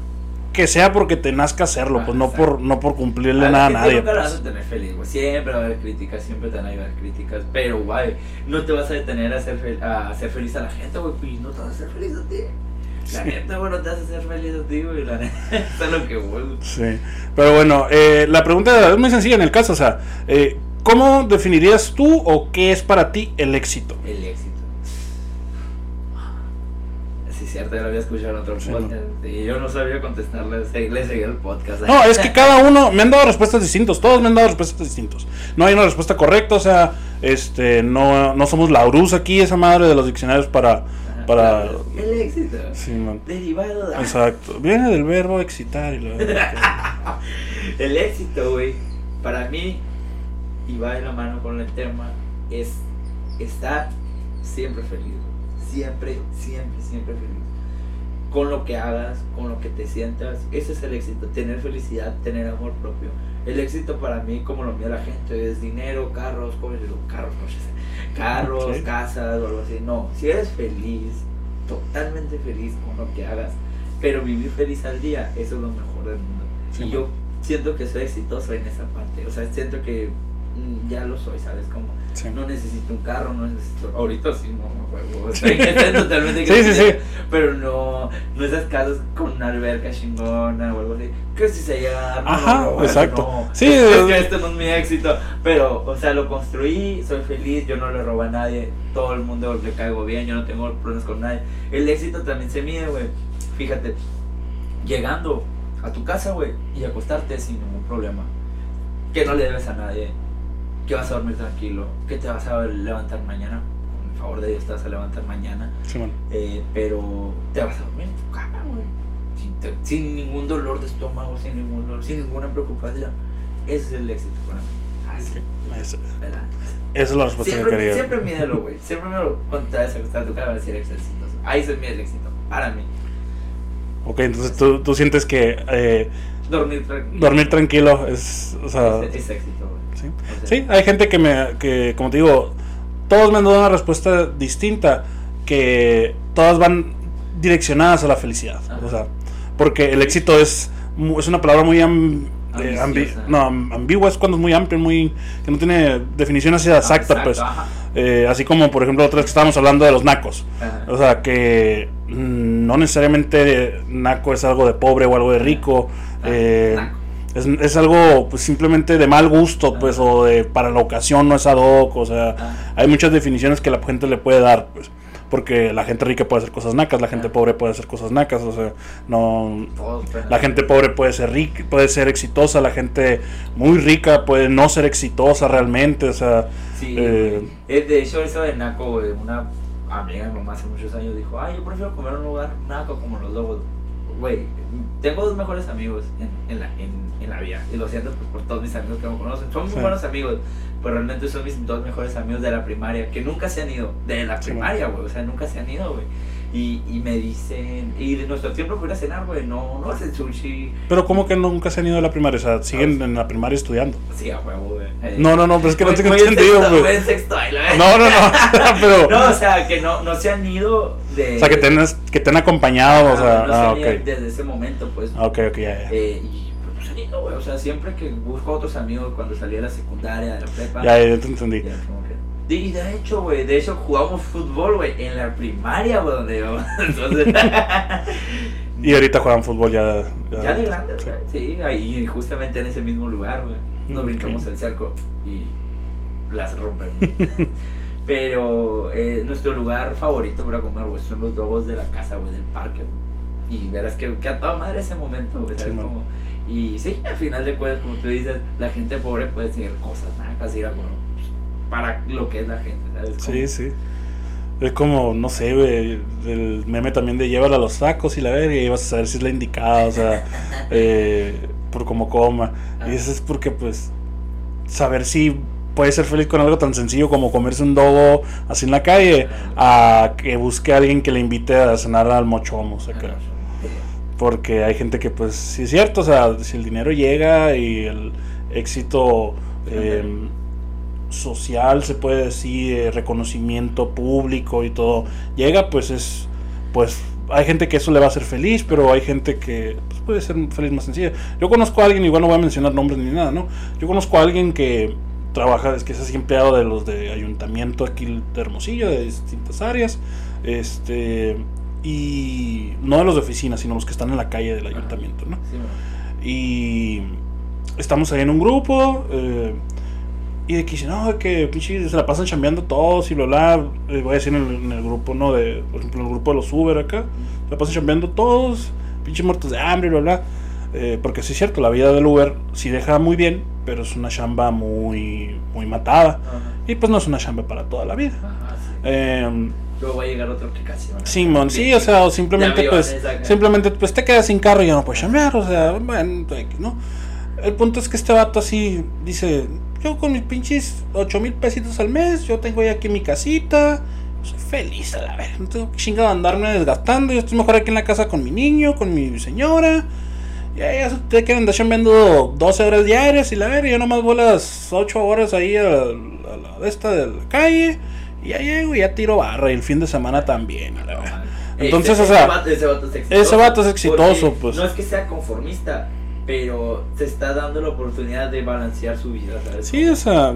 S1: que sea porque te nazca hacerlo, pues no por, no por cumplirle
S2: A
S1: nada a nadie.
S2: Nunca la vas
S1: pues.
S2: a tener feliz, güey. Siempre va a haber críticas, siempre te van a haber críticas. Pero, güey, no te vas a detener a hacer, fel- a hacer feliz a la gente, güey. Y no te vas a hacer feliz a ti. La neta, güey, no te a hacer feliz a ti, güey. La neta, es lo que, güey.
S1: Sí. Pero bueno, eh, la pregunta es muy sencilla en el caso, o sea, eh, ¿cómo definirías tú o qué es para ti el éxito?
S2: El éxito. Sí, cierto, ya lo había escuchado en otro
S1: Sí,
S2: podcast. Y yo no sabía contestarle, le seguí el podcast.
S1: No, es que cada uno me han dado respuestas distintas, todos me han dado respuestas distintas. No hay una respuesta correcta, o sea, este, no, no somos la aquí, esa madre de los diccionarios para, para,
S2: claro, El éxito.
S1: sí, man.
S2: Derivado de.
S1: Exacto, viene del verbo excitar y la
S2: El éxito, güey, para mí, y va de la mano con el tema, es estar siempre feliz. Siempre, siempre, siempre feliz. con lo que hagas, con lo que te sientas. Ese es el éxito, tener felicidad, tener amor propio. El éxito para mí, como lo mira la gente, es dinero, carros, ¿cómo digo? Carros, no carros, casas o algo así. No, si eres feliz, totalmente feliz con lo que hagas, pero vivir feliz al día, eso es lo mejor del mundo. y yo siento que soy exitoso en esa parte. O sea, siento que ya lo soy, ¿sabes? Como no necesito un carro, no necesito. Ahorita sí, no, no juego. Totalmente. sí, sí, sí. Pero no, no esas casas con una alberca chingona o algo así. Que si se llega a
S1: Ajá, exacto.
S2: Sí, es, que esto no es mi éxito. Pero, o sea, lo construí, soy feliz, yo no le robo a nadie. Todo el mundo le caigo bien, yo no tengo problemas con nadie. El éxito también se mide, güey. Fíjate, llegando a tu casa, güey, y acostarte sin ningún problema. Que no le debes a nadie que vas a dormir tranquilo, que te vas a levantar mañana, con el favor de Dios te vas a levantar mañana, eh, pero te vas a dormir en tu cama, güey, sin, ningún dolor de estómago, sin, ningún dolor, sin ninguna preocupación. Ese es el éxito para mí. Así,
S1: Esa es la respuesta
S2: siempre,
S1: que quería.
S2: Siempre mídelo, güey. Siempre me lo cuando te vas a acostar tu cama a decir exitoso. Ahí se mide el éxito, para mí.
S1: Ok, entonces tú, tú sientes que... Eh,
S2: dormir tranquilo.
S1: Dormir tranquilo es... O sea,
S2: es, es éxito, güey.
S1: ¿Sí? hay gente que me, que como te digo, todos me han dado una respuesta distinta, que todas van direccionadas a la felicidad. O sea, porque el éxito es, es una palabra muy eh, no, ambigua, es cuando es muy amplio, muy, que no tiene definición así exacta, pues. Eh, así como, por ejemplo, otra vez que estábamos hablando de los nacos. O sea, que mm, no necesariamente naco es algo de pobre o algo de rico. Eh, es, es, algo pues, simplemente de mal gusto, pues, o de para la ocasión no es ad hoc, o sea, hay muchas definiciones que la gente le puede dar, pues, porque la gente rica puede hacer cosas nacas, la gente pobre puede hacer cosas nacas, o sea, no, la gente pobre puede ser rica, puede ser exitosa, la gente muy rica puede no ser exitosa realmente, o sea,
S2: sí, eh, de hecho eso de naco, una amiga de mamá hace muchos años dijo, ay, yo prefiero comer en un lugar naco como los lobos güey, tengo dos mejores amigos en, en, la, en, en, la vida. Y lo siento pues, por todos mis amigos que me conocen. Son muy buenos amigos, pero realmente son mis dos mejores amigos de la primaria, que nunca se han ido. De la primaria, güey. O sea, nunca se han ido, güey. Y, y, me dicen, y de nuestro tiempo fue ir a cenar, güey, no, no hacen sushi.
S1: Pero ¿cómo que nunca se han ido a la primaria? O sea, siguen en la primaria estudiando.
S2: Sí, a huevo, güey.
S1: No, no, no, pero es que no tengo entendido, güey. No, no, no, pero...
S2: No, o sea, que no, no se han ido de...
S1: O sea, que te han, que te han acompañado, o sea,
S2: no ah, ok. Desde ese momento, pues.
S1: Ah, ok, ok, ya,
S2: ya. Eh, y pues güey, o sea, siempre que busco a otros amigos cuando salí de la secundaria, de la prepa...
S1: Ya, ya, te entendí.
S2: Y de hecho, güey, de hecho jugamos fútbol, güey, en la primaria, güey, donde íbamos. Entonces...
S1: y ahorita juegan fútbol ya...
S2: Ya, de grande, sí. sí, ahí justamente en ese mismo lugar, güey. Nos brincamos el cerco y las rompemos. Pero eh, nuestro lugar favorito para comer, güey, son los dogos de la casa, güey, del parque. Y verás que, que a toda madre ese momento, güey, ¿sabes? Como, y sí, al final de cuentas, como tú dices, la gente pobre puede tener cosas, nada, casi era bueno para lo que es la gente, ¿sabes? Sí,
S1: sí. Es como, no sé, güey, el meme también de llévala a los tacos y la verga y vas a saber si es la indicada, o sea, eh, por cómo coma. Y eso es porque, pues, saber si puede ser feliz con algo tan sencillo como comerse un dogo así en la calle, a que busque a alguien que le invite a cenar al mochomo, o sea, que, porque hay gente que, pues, sí es cierto, o sea, si el dinero llega y el éxito... Eh, social, se puede decir, reconocimiento público y todo llega, pues es, pues hay gente que eso le va a hacer feliz, pero hay gente que pues, puede ser feliz más sencilla. Yo conozco a alguien, igual no voy a mencionar nombres ni nada, ¿no? Yo conozco a alguien que trabaja, es que es así empleado de los de ayuntamiento aquí de Hermosillo, de distintas áreas, este, y no de los de oficina, sino los que están en la calle del ayuntamiento, ¿no? y estamos ahí en un grupo, eh, y de que dicen, no, que pinche se la pasan chambeando todos y bla, bla. Eh, voy a decir en el, grupo, ¿no? De, por ejemplo, en el grupo de los Uber acá. Se la pasan chambeando todos, pinche muertos de hambre, bla, bla. Eh, porque sí es cierto, la vida del Uber sí deja muy bien, pero es una chamba muy, muy matada. Y pues no es una chamba para toda la vida.
S2: eh, Luego va a llegar otra aplicación.
S1: Simón, sí, o sea, o simplemente pues, simplemente pues te quedas sin carro y ya no puedes chambear, o sea, bueno, ¿no? El punto es que este vato así dice, yo con mis pinches 8 mil pesitos al mes, yo tengo ya aquí mi casita, soy feliz a la vez. No tengo chingado andarme desgastando. Yo estoy mejor aquí en la casa con mi niño, con mi señora. Y ahí ya ustedes quieren andar chambeando 12 horas diarias y la ver, yo nomás voy las 8 horas ahí a, la- a la esta de la calle. Y ya llego y ya tiro barra. Y el fin de semana también, a. Entonces,
S2: Ese-
S1: o sea,
S2: ese vato, ese vato es exitoso.
S1: ese vato es exitoso,
S2: porque
S1: pues.
S2: No es que sea conformista, pero se está dando la oportunidad de balancear su vida, ¿sabes?
S1: Sí, o sea,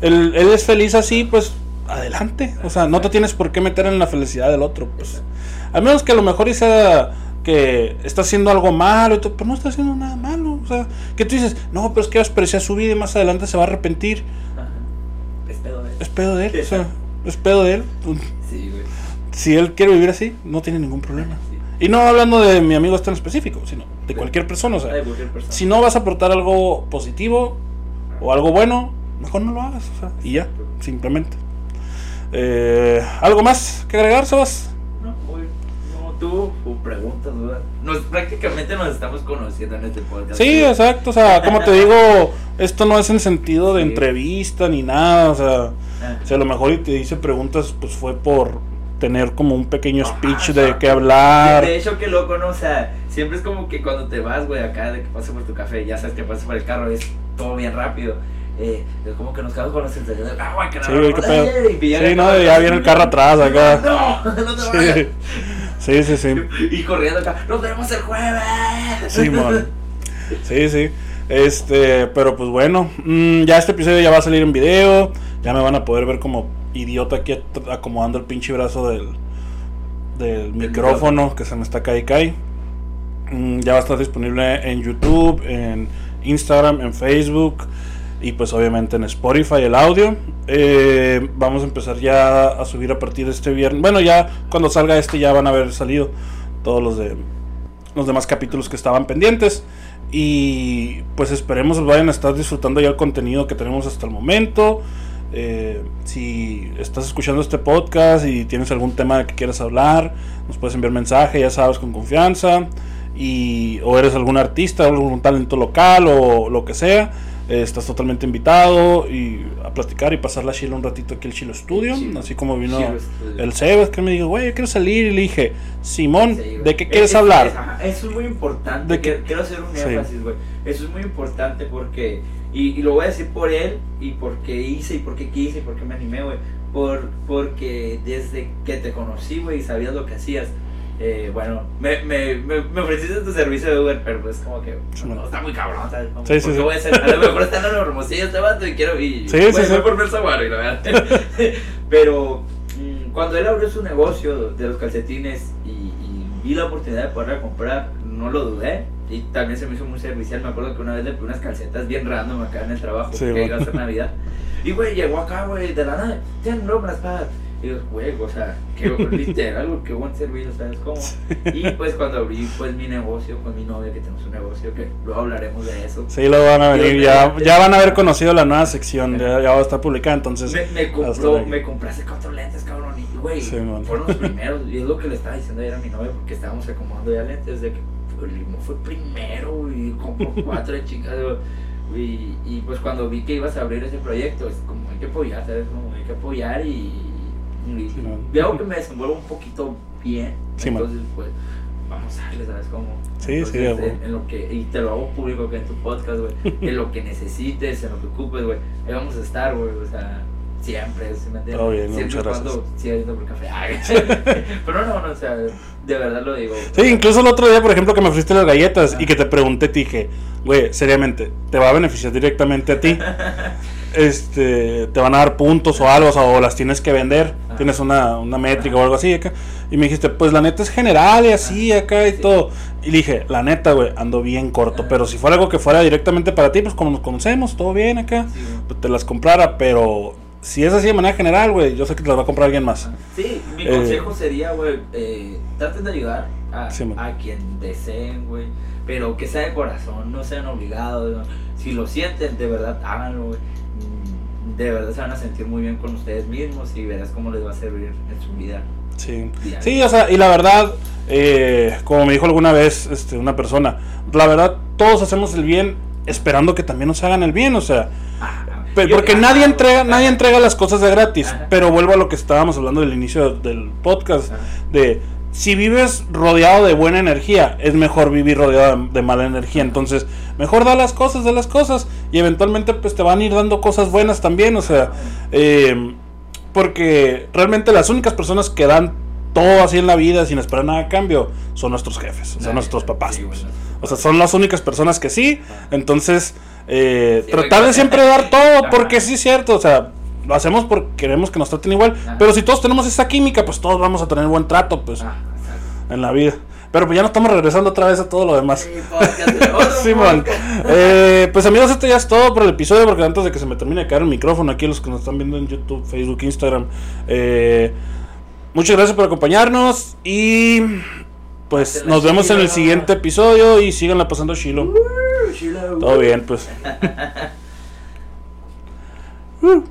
S1: él, él es feliz así, pues adelante. O sea, no te tienes por qué meter en la felicidad del otro, pues. Al menos que a lo mejor sea que está haciendo algo malo, y todo, pero no está haciendo nada malo. O sea, que tú dices, no, pero es que a despreciar su vida y más adelante se va a arrepentir.
S2: Ajá. Es pedo de
S1: Es pedo de él, o sea, es pedo de él.
S2: Sí, güey.
S1: Si él quiere vivir así, no tiene ningún problema.
S2: Sí.
S1: Y no hablando de mi amigo este en específico, sino de cualquier persona. O sea,
S2: De cualquier persona.
S1: si no vas a aportar algo positivo o algo bueno, mejor no lo hagas. O sea, y ya, simplemente. Eh, ¿Algo más que agregar, Sebas?
S2: No, güey. No, tú, o preguntas, dudas. Nos, prácticamente nos estamos conociendo en este podcast.
S1: Sí, exacto. O sea, como te digo, esto no es en sentido de
S2: Sí.
S1: entrevista ni nada. O sea,
S2: Ah.
S1: si a lo mejor y te hice preguntas, pues fue por tener como un pequeño
S2: Ajá,
S1: speech de
S2: exacto.
S1: qué hablar.
S2: De hecho, qué loco, ¿no? O sea, siempre es como que cuando te vas, güey, acá de que pases por tu café, ya sabes que pases por el carro, es todo bien rápido. Eh, es como que nos quedamos con la sensación de, ah, güey, que
S1: Sí,
S2: no,
S1: güey, qué pedo. Sí, no, ya viene el carro atrás acá.
S2: No, no te vayas.
S1: Sí, sí, sí. sí.
S2: Y corriendo acá, nos vemos el jueves.
S1: Simón. Sí, sí. Este, pero pues bueno, mm, ya este episodio ya va a salir en video. Ya me van a poder ver como idiota aquí acomodando el pinche brazo del, del micrófono que se me está cae cae. Mm, ya va a estar disponible en YouTube, en Instagram, en Facebook y pues obviamente en Spotify el audio. Eh, vamos a empezar ya a subir a partir de este viernes. Bueno, ya cuando salga este ya van a haber salido todos los de los demás capítulos que estaban pendientes. Y pues esperemos vayan a estar disfrutando ya el contenido que tenemos hasta el momento. Eh, si estás escuchando este podcast y tienes algún tema que quieras hablar, nos puedes enviar mensaje, ya sabes, con confianza. Y, o eres algún artista, algún talento local o lo que sea, eh, estás totalmente invitado y a platicar y pasar la chila un ratito aquí al Chilo Studio. Así como vino el Sebas que me dijo, güey, yo quiero salir. Y le dije, Simón,
S2: Sí.
S1: ¿de qué
S2: Es-
S1: quieres
S2: es-
S1: hablar?
S2: es- ajá, eso es muy importante.
S1: ¿De qué?
S2: Quiero, quiero hacer un énfasis, güey. Eso es muy importante porque. Y, y lo voy a decir por él y porque hice y porque quise y porque me animé, güey. Por, porque desde que te conocí, güey, y sabías lo que hacías. Eh, bueno, me, me, me, me ofreciste tu servicio de Uber, pero pues como que
S1: Sí,
S2: no, está muy cabrón, ¿sabes? Como,
S1: Sí, sí, sí.
S2: voy a ser, a lo mejor está en la hermosillo este vato y quiero y
S1: Sí, sí,
S2: güey,
S1: sí.
S2: voy por Versa Guaro y la verdad. pero mm, cuando él abrió su negocio de los calcetines y, y vi la oportunidad de poderla comprar, no lo dudé. Y también se me hizo muy servicial. Me acuerdo que una vez le pedí unas calcetas bien random acá en el trabajo,
S1: Sí,
S2: que
S1: güey.
S2: iba a ser Navidad. Y güey, llegó acá, güey, de la nada, tienen nombres para. Y yo, güey, o sea, que literal, qué buen servicio, ¿sabes cómo? Y pues cuando abrí pues mi negocio con mi novia, que tenemos un negocio, que luego hablaremos de eso.
S1: Sí, lo van a venir, ya, ya van a haber conocido la nueva sección, ya, ya va a estar publicada, entonces...
S2: Me, me compró, me compré hace cuatro lentes, cabrón, y güey,
S1: Sí,
S2: fueron los primeros, y es lo que le estaba diciendo ayer a mi novia, porque estábamos acomodando ya lentes, de que el limo fue primero, y compró cuatro de chicas, y, y pues cuando vi que ibas a abrir ese proyecto, es como hay que apoyar, ¿sabes? Como hay que apoyar y, y
S1: Sí, man.
S2: veo que me desenvuelvo un poquito bien,
S1: Sí, man.
S2: entonces pues vamos a darle, ¿sabes? Como,
S1: Sí,
S2: entonces,
S1: sí,
S2: en, en lo que, y te lo hago público que en tu podcast, güey, en lo que necesites, en lo que ocupes, güey, ahí vamos a estar, güey, o sea, siempre, ¿sí me entiendes?
S1: Bien,
S2: siempre cuando siga yendo por café, Ay, pero no, no, o sea, de verdad lo digo.
S1: Sí, incluso el otro día, por ejemplo, que me ofreciste las galletas y que te pregunté, te dije, güey, seriamente, ¿te va a beneficiar directamente a ti? Este, ¿te van a dar puntos o algo, o, sea, o las tienes que vender? ¿Tienes una, una métrica o algo así acá? Y me dijiste, pues la neta es general y así acá y
S2: Sí.
S1: todo. Y le dije, la neta, güey, ando bien corto, pero si fuera algo que fuera directamente para ti, pues como nos conocemos, todo bien acá,
S2: Sí,
S1: pues te las comprara, pero si es así de manera general, güey, yo sé que te las va a comprar alguien más.
S2: Sí, mi
S1: Eh,
S2: consejo sería, güey, eh, traten de ayudar a,
S1: Sí,
S2: a quien deseen, güey, pero que sea de corazón, no sean obligados, ¿no? si lo sienten, de verdad, háganlo, güey. Mm, De verdad se van a sentir muy bien con ustedes mismos y verás cómo les va a servir en su vida.
S1: Sí. Sí, o sea, y la verdad, eh, como me dijo alguna vez este, una persona, la verdad, todos hacemos el bien esperando que también nos hagan el bien, o sea,
S2: Ah,
S1: Pe-
S2: Yo-
S1: Porque
S2: ajá,
S1: nadie
S2: güey,
S1: entrega,
S2: ajá.
S1: nadie entrega las cosas de gratis.
S2: Ajá.
S1: Pero vuelvo a lo que estábamos hablando del inicio del podcast.
S2: Ajá.
S1: De si vives rodeado de buena energía, es mejor vivir rodeado de, de mala energía. Entonces, mejor da las cosas, de las cosas. Y eventualmente pues te van a ir dando cosas buenas también. O sea, eh, porque realmente las únicas personas que dan todo así en la vida sin esperar nada a cambio son nuestros jefes, son nuestros papás.
S2: sí,
S1: pues.
S2: bueno.
S1: O sea, son las únicas personas que sí. Entonces, eh,
S2: Sí,
S1: tratar de siempre dar todo, porque sí es cierto, o sea, lo hacemos porque queremos que nos traten igual.
S2: Ajá.
S1: Pero si todos tenemos esa química, pues todos vamos a tener buen trato, pues,
S2: Ah,
S1: en la vida. Pero pues ya no estamos regresando otra vez a todo lo demás.
S2: Sí,
S1: Simón. Eh, pues amigos, esto ya es todo por el episodio, porque antes de que se me termine de caer el micrófono aquí, los que nos están viendo en YouTube, Facebook, Instagram, eh, muchas gracias por acompañarnos y pues nos vemos en el siguiente episodio y síganla pasando chilo.
S2: Uh, chilo.
S1: Todo bien, pues. Uh.